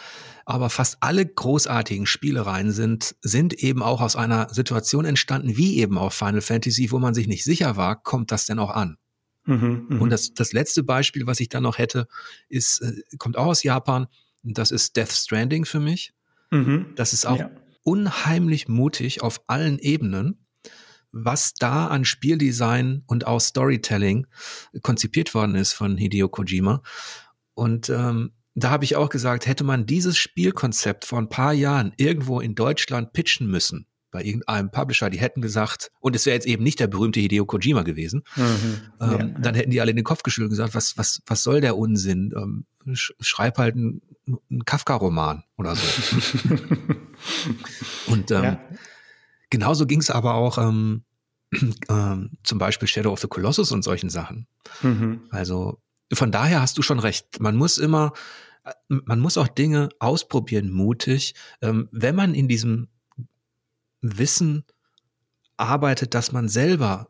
aber fast alle großartigen Spielereien sind, sind eben auch aus einer Situation entstanden, wie eben auch Final Fantasy, wo man sich nicht sicher war, kommt das denn auch an? Mhm, mh. Und das, das letzte Beispiel, was ich dann noch hätte, ist, äh, kommt auch aus Japan. Das ist Death Stranding für mich. Mhm. Das ist auch ja. unheimlich mutig auf allen Ebenen, was da an Spieldesign und auch Storytelling konzipiert worden ist von Hideo Kojima. Und ähm, da habe ich auch gesagt, hätte man dieses Spielkonzept vor ein paar Jahren irgendwo in Deutschland pitchen müssen, bei irgendeinem Publisher, die hätten gesagt, und es wäre jetzt eben nicht der berühmte Hideo Kojima gewesen, mhm, ähm, ja. dann hätten die alle in den Kopf geschüttelt und gesagt, was, was, was soll der Unsinn? Ähm, schreib halt einen, einen Kafka-Roman oder so. und ähm, ja. genauso ging es aber auch ähm, ähm, zum Beispiel Shadow of the Colossus und solchen Sachen. Mhm. Also von daher hast du schon recht. Man muss immer, man muss auch Dinge ausprobieren, mutig. Ähm, wenn man in diesem Wissen arbeitet, dass man selber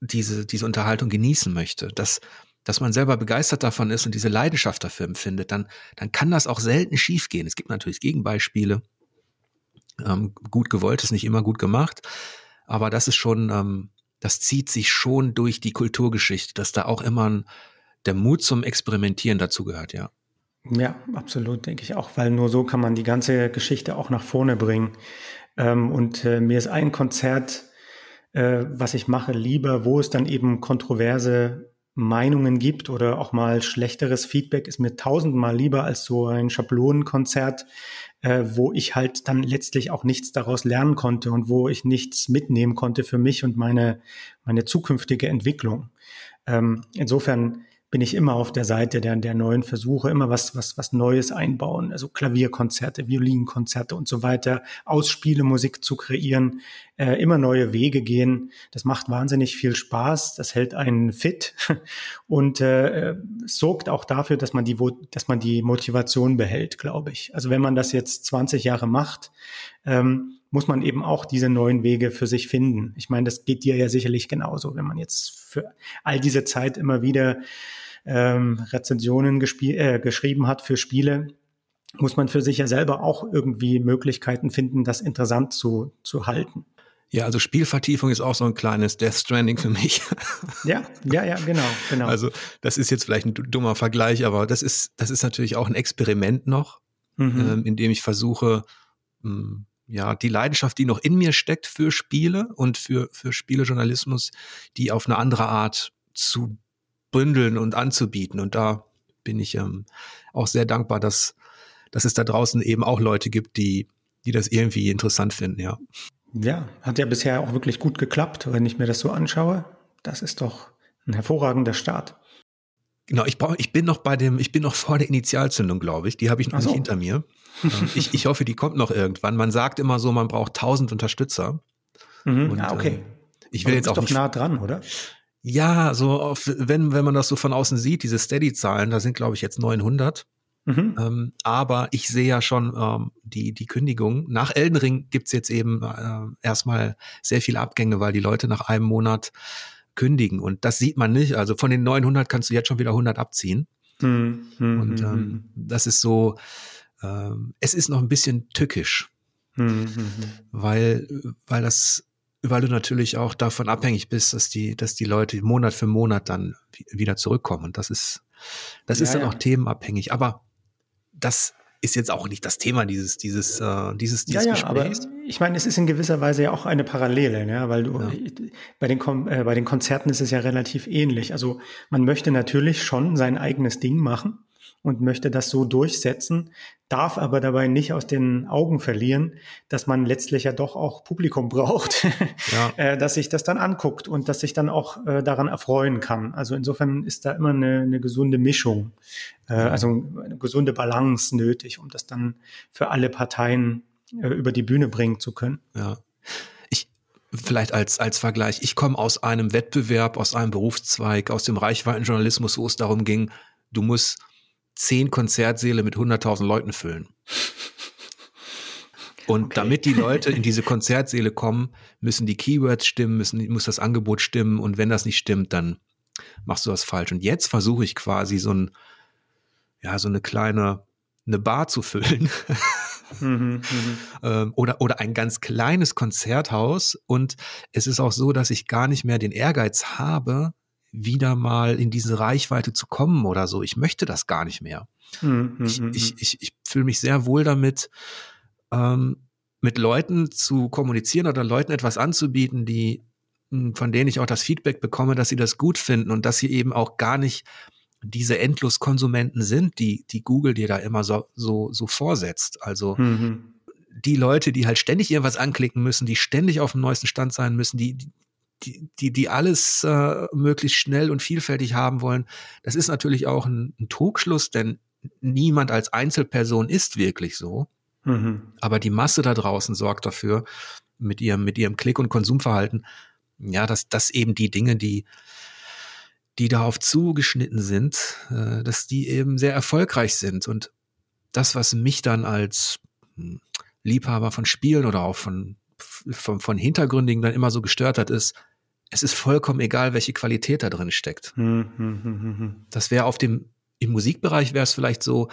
diese, diese Unterhaltung genießen möchte, dass, dass man selber begeistert davon ist und diese Leidenschaft dafür empfindet, dann, dann kann das auch selten schiefgehen. Es gibt natürlich Gegenbeispiele. Ähm, gut gewollt ist nicht immer gut gemacht, aber das ist schon, ähm, das zieht sich schon durch die Kulturgeschichte, dass da auch immer ein, der Mut zum Experimentieren dazu gehört, ja. Ja, absolut, denke ich auch, weil nur so kann man die ganze Geschichte auch nach vorne bringen. Ähm, und äh, mir ist ein Konzert, äh, was ich mache, lieber, wo es dann eben kontroverse Meinungen gibt oder auch mal schlechteres Feedback, ist mir tausendmal lieber als so ein Schablonenkonzert, äh, wo ich halt dann letztlich auch nichts daraus lernen konnte und wo ich nichts mitnehmen konnte für mich und meine, meine zukünftige Entwicklung. Ähm, insofern bin ich immer auf der Seite der, der neuen Versuche, immer was, was, was Neues einbauen, also Klavierkonzerte, Violinkonzerte und so weiter, Ausspielemusik zu kreieren, äh, immer neue Wege gehen. Das macht wahnsinnig viel Spaß, das hält einen fit und äh, sorgt auch dafür, dass man die, dass man die Motivation behält, glaube ich. Also wenn man das jetzt 20 Jahre macht, ähm, muss man eben auch diese neuen Wege für sich finden. Ich meine, das geht dir ja sicherlich genauso, wenn man jetzt für all diese Zeit immer wieder ähm, Rezensionen äh, geschrieben hat für Spiele, muss man für sich ja selber auch irgendwie Möglichkeiten finden, das interessant zu, zu halten. Ja, also Spielvertiefung ist auch so ein kleines Death Stranding für mich. Ja, ja, ja, genau, genau. Also das ist jetzt vielleicht ein dummer Vergleich, aber das ist, das ist natürlich auch ein Experiment noch, mhm. ähm, in dem ich versuche, mh, hm, ja, die Leidenschaft, die noch in mir steckt für Spiele und für, für Spielejournalismus, die auf eine andere Art zu bündeln und anzubieten. Und da bin ich ähm, auch sehr dankbar, dass, dass es da draußen eben auch Leute gibt, die, die das irgendwie interessant finden, ja. Ja, hat ja bisher auch wirklich gut geklappt, wenn ich mir das so anschaue. Das ist doch ein hervorragender Start. Genau, ich, brauch, ich bin noch bei dem, ich bin noch vor der Initialzündung, glaube ich. Die habe ich noch so. nicht hinter mir. Ähm, ich, ich hoffe, die kommt noch irgendwann. Man sagt immer so, man braucht tausend Unterstützer. Mhm, Und, ja, okay. Äh, ich will jetzt auch doch nicht, nah dran, oder? Ja, so auf, wenn, wenn man das so von außen sieht, diese Steady-Zahlen, da sind glaube ich jetzt 900. Mhm. Ähm, aber ich sehe ja schon ähm, die, die Kündigung. Nach Elden Ring gibt's jetzt eben äh, erstmal sehr viele Abgänge, weil die Leute nach einem Monat kündigen. Und das sieht man nicht. Also von den 900 kannst du jetzt schon wieder 100 abziehen. Mhm. Und ähm, mhm. das ist so, ähm, es ist noch ein bisschen tückisch, mhm. weil, weil das weil du natürlich auch davon abhängig bist, dass die, dass die Leute Monat für Monat dann wieder zurückkommen. Und das ist, das ja, ist dann ja. auch themenabhängig. Aber das ist jetzt auch nicht das Thema dieses, dieses, äh, dieses, dieses ja, ja, Aber ich meine, es ist in gewisser Weise ja auch eine Parallele, ne? weil du ja. bei, den äh, bei den Konzerten ist es ja relativ ähnlich. Also man möchte natürlich schon sein eigenes Ding machen und möchte das so durchsetzen, darf aber dabei nicht aus den Augen verlieren, dass man letztlich ja doch auch Publikum braucht, ja. Äh, dass sich das dann anguckt und dass sich dann auch äh, daran erfreuen kann. Also insofern ist da immer eine, eine gesunde Mischung, äh, also eine gesunde Balance nötig, um das dann für alle Parteien über die Bühne bringen zu können. Ja. Ich, vielleicht als, als Vergleich, ich komme aus einem Wettbewerb, aus einem Berufszweig, aus dem Reichweitenjournalismus, wo es darum ging, du musst zehn Konzertsäle mit 100.000 Leuten füllen. Und okay. damit die Leute in diese Konzertsäle kommen, müssen die Keywords stimmen, müssen, muss das Angebot stimmen. Und wenn das nicht stimmt, dann machst du was falsch. Und jetzt versuche ich quasi so ein, ja, so eine kleine, eine Bar zu füllen. mhm, ähm, oder, oder ein ganz kleines Konzerthaus. Und es ist auch so, dass ich gar nicht mehr den Ehrgeiz habe, wieder mal in diese Reichweite zu kommen oder so. Ich möchte das gar nicht mehr. Mhm, ich, mhm, ich, ich, ich fühle mich sehr wohl damit, ähm, mit Leuten zu kommunizieren oder Leuten etwas anzubieten, die hm, von denen ich auch das Feedback bekomme, dass sie das gut finden und dass sie eben auch gar nicht diese Endloskonsumenten sind, die, die Google dir da immer so, so, so vorsetzt. Also mhm. die Leute, die halt ständig irgendwas anklicken müssen, die ständig auf dem neuesten Stand sein müssen, die, die, die, die alles äh, möglichst schnell und vielfältig haben wollen, das ist natürlich auch ein, ein Trugschluss, denn niemand als Einzelperson ist wirklich so. Mhm. Aber die Masse da draußen sorgt dafür, mit ihrem, mit ihrem Klick- und Konsumverhalten, ja, dass, dass eben die Dinge, die, die darauf zugeschnitten sind, äh, dass die eben sehr erfolgreich sind. Und das, was mich dann als hm, Liebhaber von Spielen oder auch von, von, von Hintergründigen dann immer so gestört hat, ist, es ist vollkommen egal, welche Qualität da drin steckt. Hm, hm, hm, das wäre auf dem, im Musikbereich wäre es vielleicht so,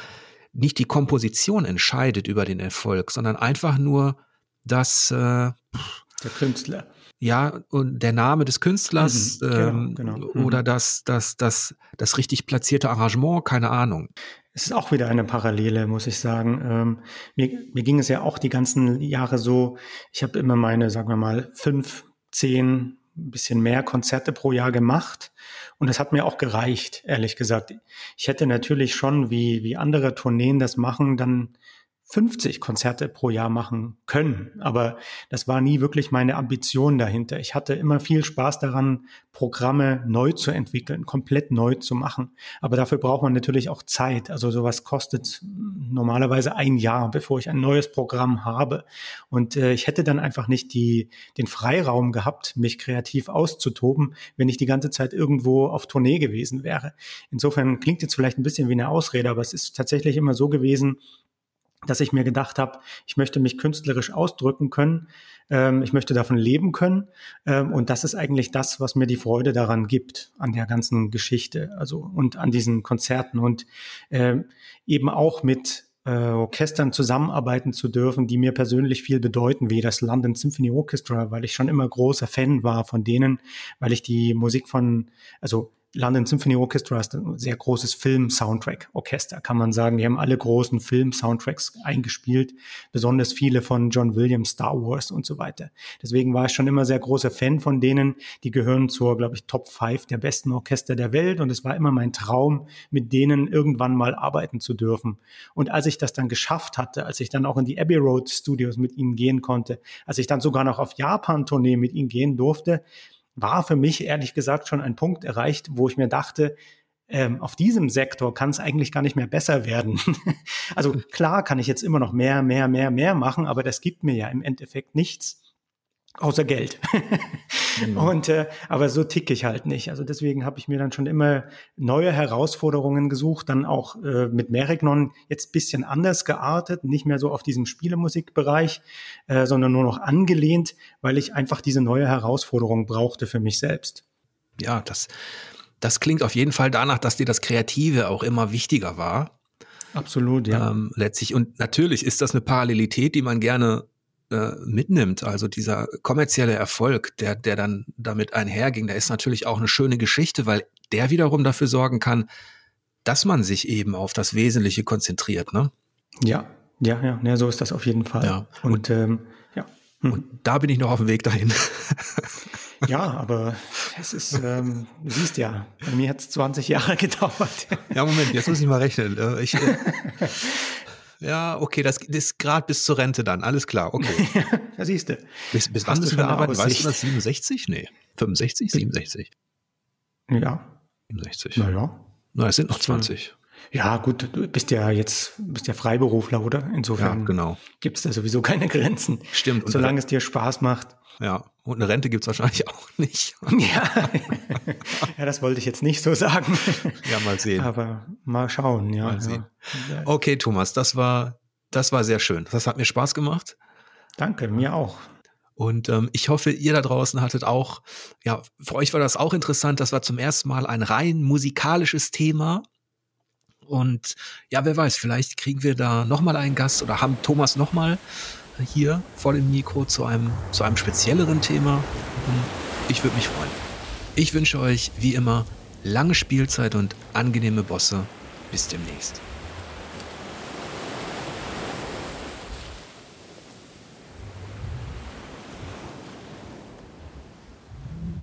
nicht die Komposition entscheidet über den Erfolg, sondern einfach nur das, äh, der Künstler. Ja, und der Name des Künstlers mhm, genau, ähm, genau. Mhm. oder das, das, das, das richtig platzierte Arrangement, keine Ahnung. Es ist auch wieder eine Parallele, muss ich sagen. Ähm, mir, mir ging es ja auch die ganzen Jahre so, ich habe immer meine, sagen wir mal, fünf, zehn, ein bisschen mehr Konzerte pro Jahr gemacht und das hat mir auch gereicht, ehrlich gesagt. Ich hätte natürlich schon, wie, wie andere Tourneen das machen, dann 50 Konzerte pro Jahr machen können. Aber das war nie wirklich meine Ambition dahinter. Ich hatte immer viel Spaß daran, Programme neu zu entwickeln, komplett neu zu machen. Aber dafür braucht man natürlich auch Zeit. Also sowas kostet normalerweise ein Jahr, bevor ich ein neues Programm habe. Und äh, ich hätte dann einfach nicht die, den Freiraum gehabt, mich kreativ auszutoben, wenn ich die ganze Zeit irgendwo auf Tournee gewesen wäre. Insofern klingt jetzt vielleicht ein bisschen wie eine Ausrede, aber es ist tatsächlich immer so gewesen, dass ich mir gedacht habe, ich möchte mich künstlerisch ausdrücken können, ähm, ich möchte davon leben können ähm, und das ist eigentlich das, was mir die Freude daran gibt, an der ganzen Geschichte, also und an diesen Konzerten und ähm, eben auch mit äh, Orchestern zusammenarbeiten zu dürfen, die mir persönlich viel bedeuten, wie das London Symphony Orchestra, weil ich schon immer großer Fan war von denen, weil ich die Musik von, also London Symphony Orchestra ist ein sehr großes Film-Soundtrack-Orchester, kann man sagen. Die haben alle großen Film-Soundtracks eingespielt, besonders viele von John Williams, Star Wars und so weiter. Deswegen war ich schon immer sehr großer Fan von denen. Die gehören zur, glaube ich, Top 5 der besten Orchester der Welt und es war immer mein Traum, mit denen irgendwann mal arbeiten zu dürfen. Und als ich das dann geschafft hatte, als ich dann auch in die Abbey Road Studios mit ihnen gehen konnte, als ich dann sogar noch auf Japan-Tournee mit ihnen gehen durfte, war für mich ehrlich gesagt schon ein Punkt erreicht, wo ich mir dachte, ähm, auf diesem Sektor kann es eigentlich gar nicht mehr besser werden. also klar kann ich jetzt immer noch mehr, mehr, mehr, mehr machen, aber das gibt mir ja im Endeffekt nichts. Außer Geld. genau. Und äh, aber so ticke ich halt nicht. Also deswegen habe ich mir dann schon immer neue Herausforderungen gesucht, dann auch äh, mit Merignon jetzt bisschen anders geartet, nicht mehr so auf diesem Spielemusikbereich, äh, sondern nur noch angelehnt, weil ich einfach diese neue Herausforderung brauchte für mich selbst. Ja, das, das klingt auf jeden Fall danach, dass dir das Kreative auch immer wichtiger war. Absolut, ja. Ähm, letztlich. Und natürlich ist das eine Parallelität, die man gerne äh, mitnimmt. Also dieser kommerzielle Erfolg, der, der dann damit einherging, der ist natürlich auch eine schöne Geschichte, weil der wiederum dafür sorgen kann, dass man sich eben auf das Wesentliche konzentriert, ne? Ja, ja, ja, ja so ist das auf jeden Fall. Ja. Und, und ähm, ja. Hm. Und da bin ich noch auf dem Weg dahin. ja, aber es ist, ähm, du siehst ja, bei mir hat es 20 Jahre gedauert. ja, Moment, jetzt muss ich mal rechnen. Äh, ich, äh, Ja, okay, das ist gerade bis zur Rente dann, alles klar, okay. ja, siehst du. Bis, bis wann müssen wir arbeiten? Weißt du das, 67? Nee, 65, 67? Ja. 67. Naja. Na, es sind noch 20. Ja, gut, du bist ja jetzt bist ja Freiberufler, oder? Insofern ja, genau. gibt es da sowieso keine Grenzen. Stimmt. Solange es dir Spaß macht. Ja, und eine Rente gibt es wahrscheinlich auch nicht. Ja. ja, das wollte ich jetzt nicht so sagen. Ja, mal sehen. Aber mal schauen, ja. Mal sehen. Ja. Okay, Thomas, das war, das war sehr schön. Das hat mir Spaß gemacht. Danke, mir auch. Und ähm, ich hoffe, ihr da draußen hattet auch, ja, für euch war das auch interessant. Das war zum ersten Mal ein rein musikalisches Thema Und ja, wer weiß, vielleicht kriegen wir da nochmal einen Gast oder haben Thomas nochmal hier vor dem Mikro zu einem, zu einem spezielleren Thema. Ich würde mich freuen. Ich wünsche euch wie immer lange Spielzeit und angenehme Bosse. Bis demnächst.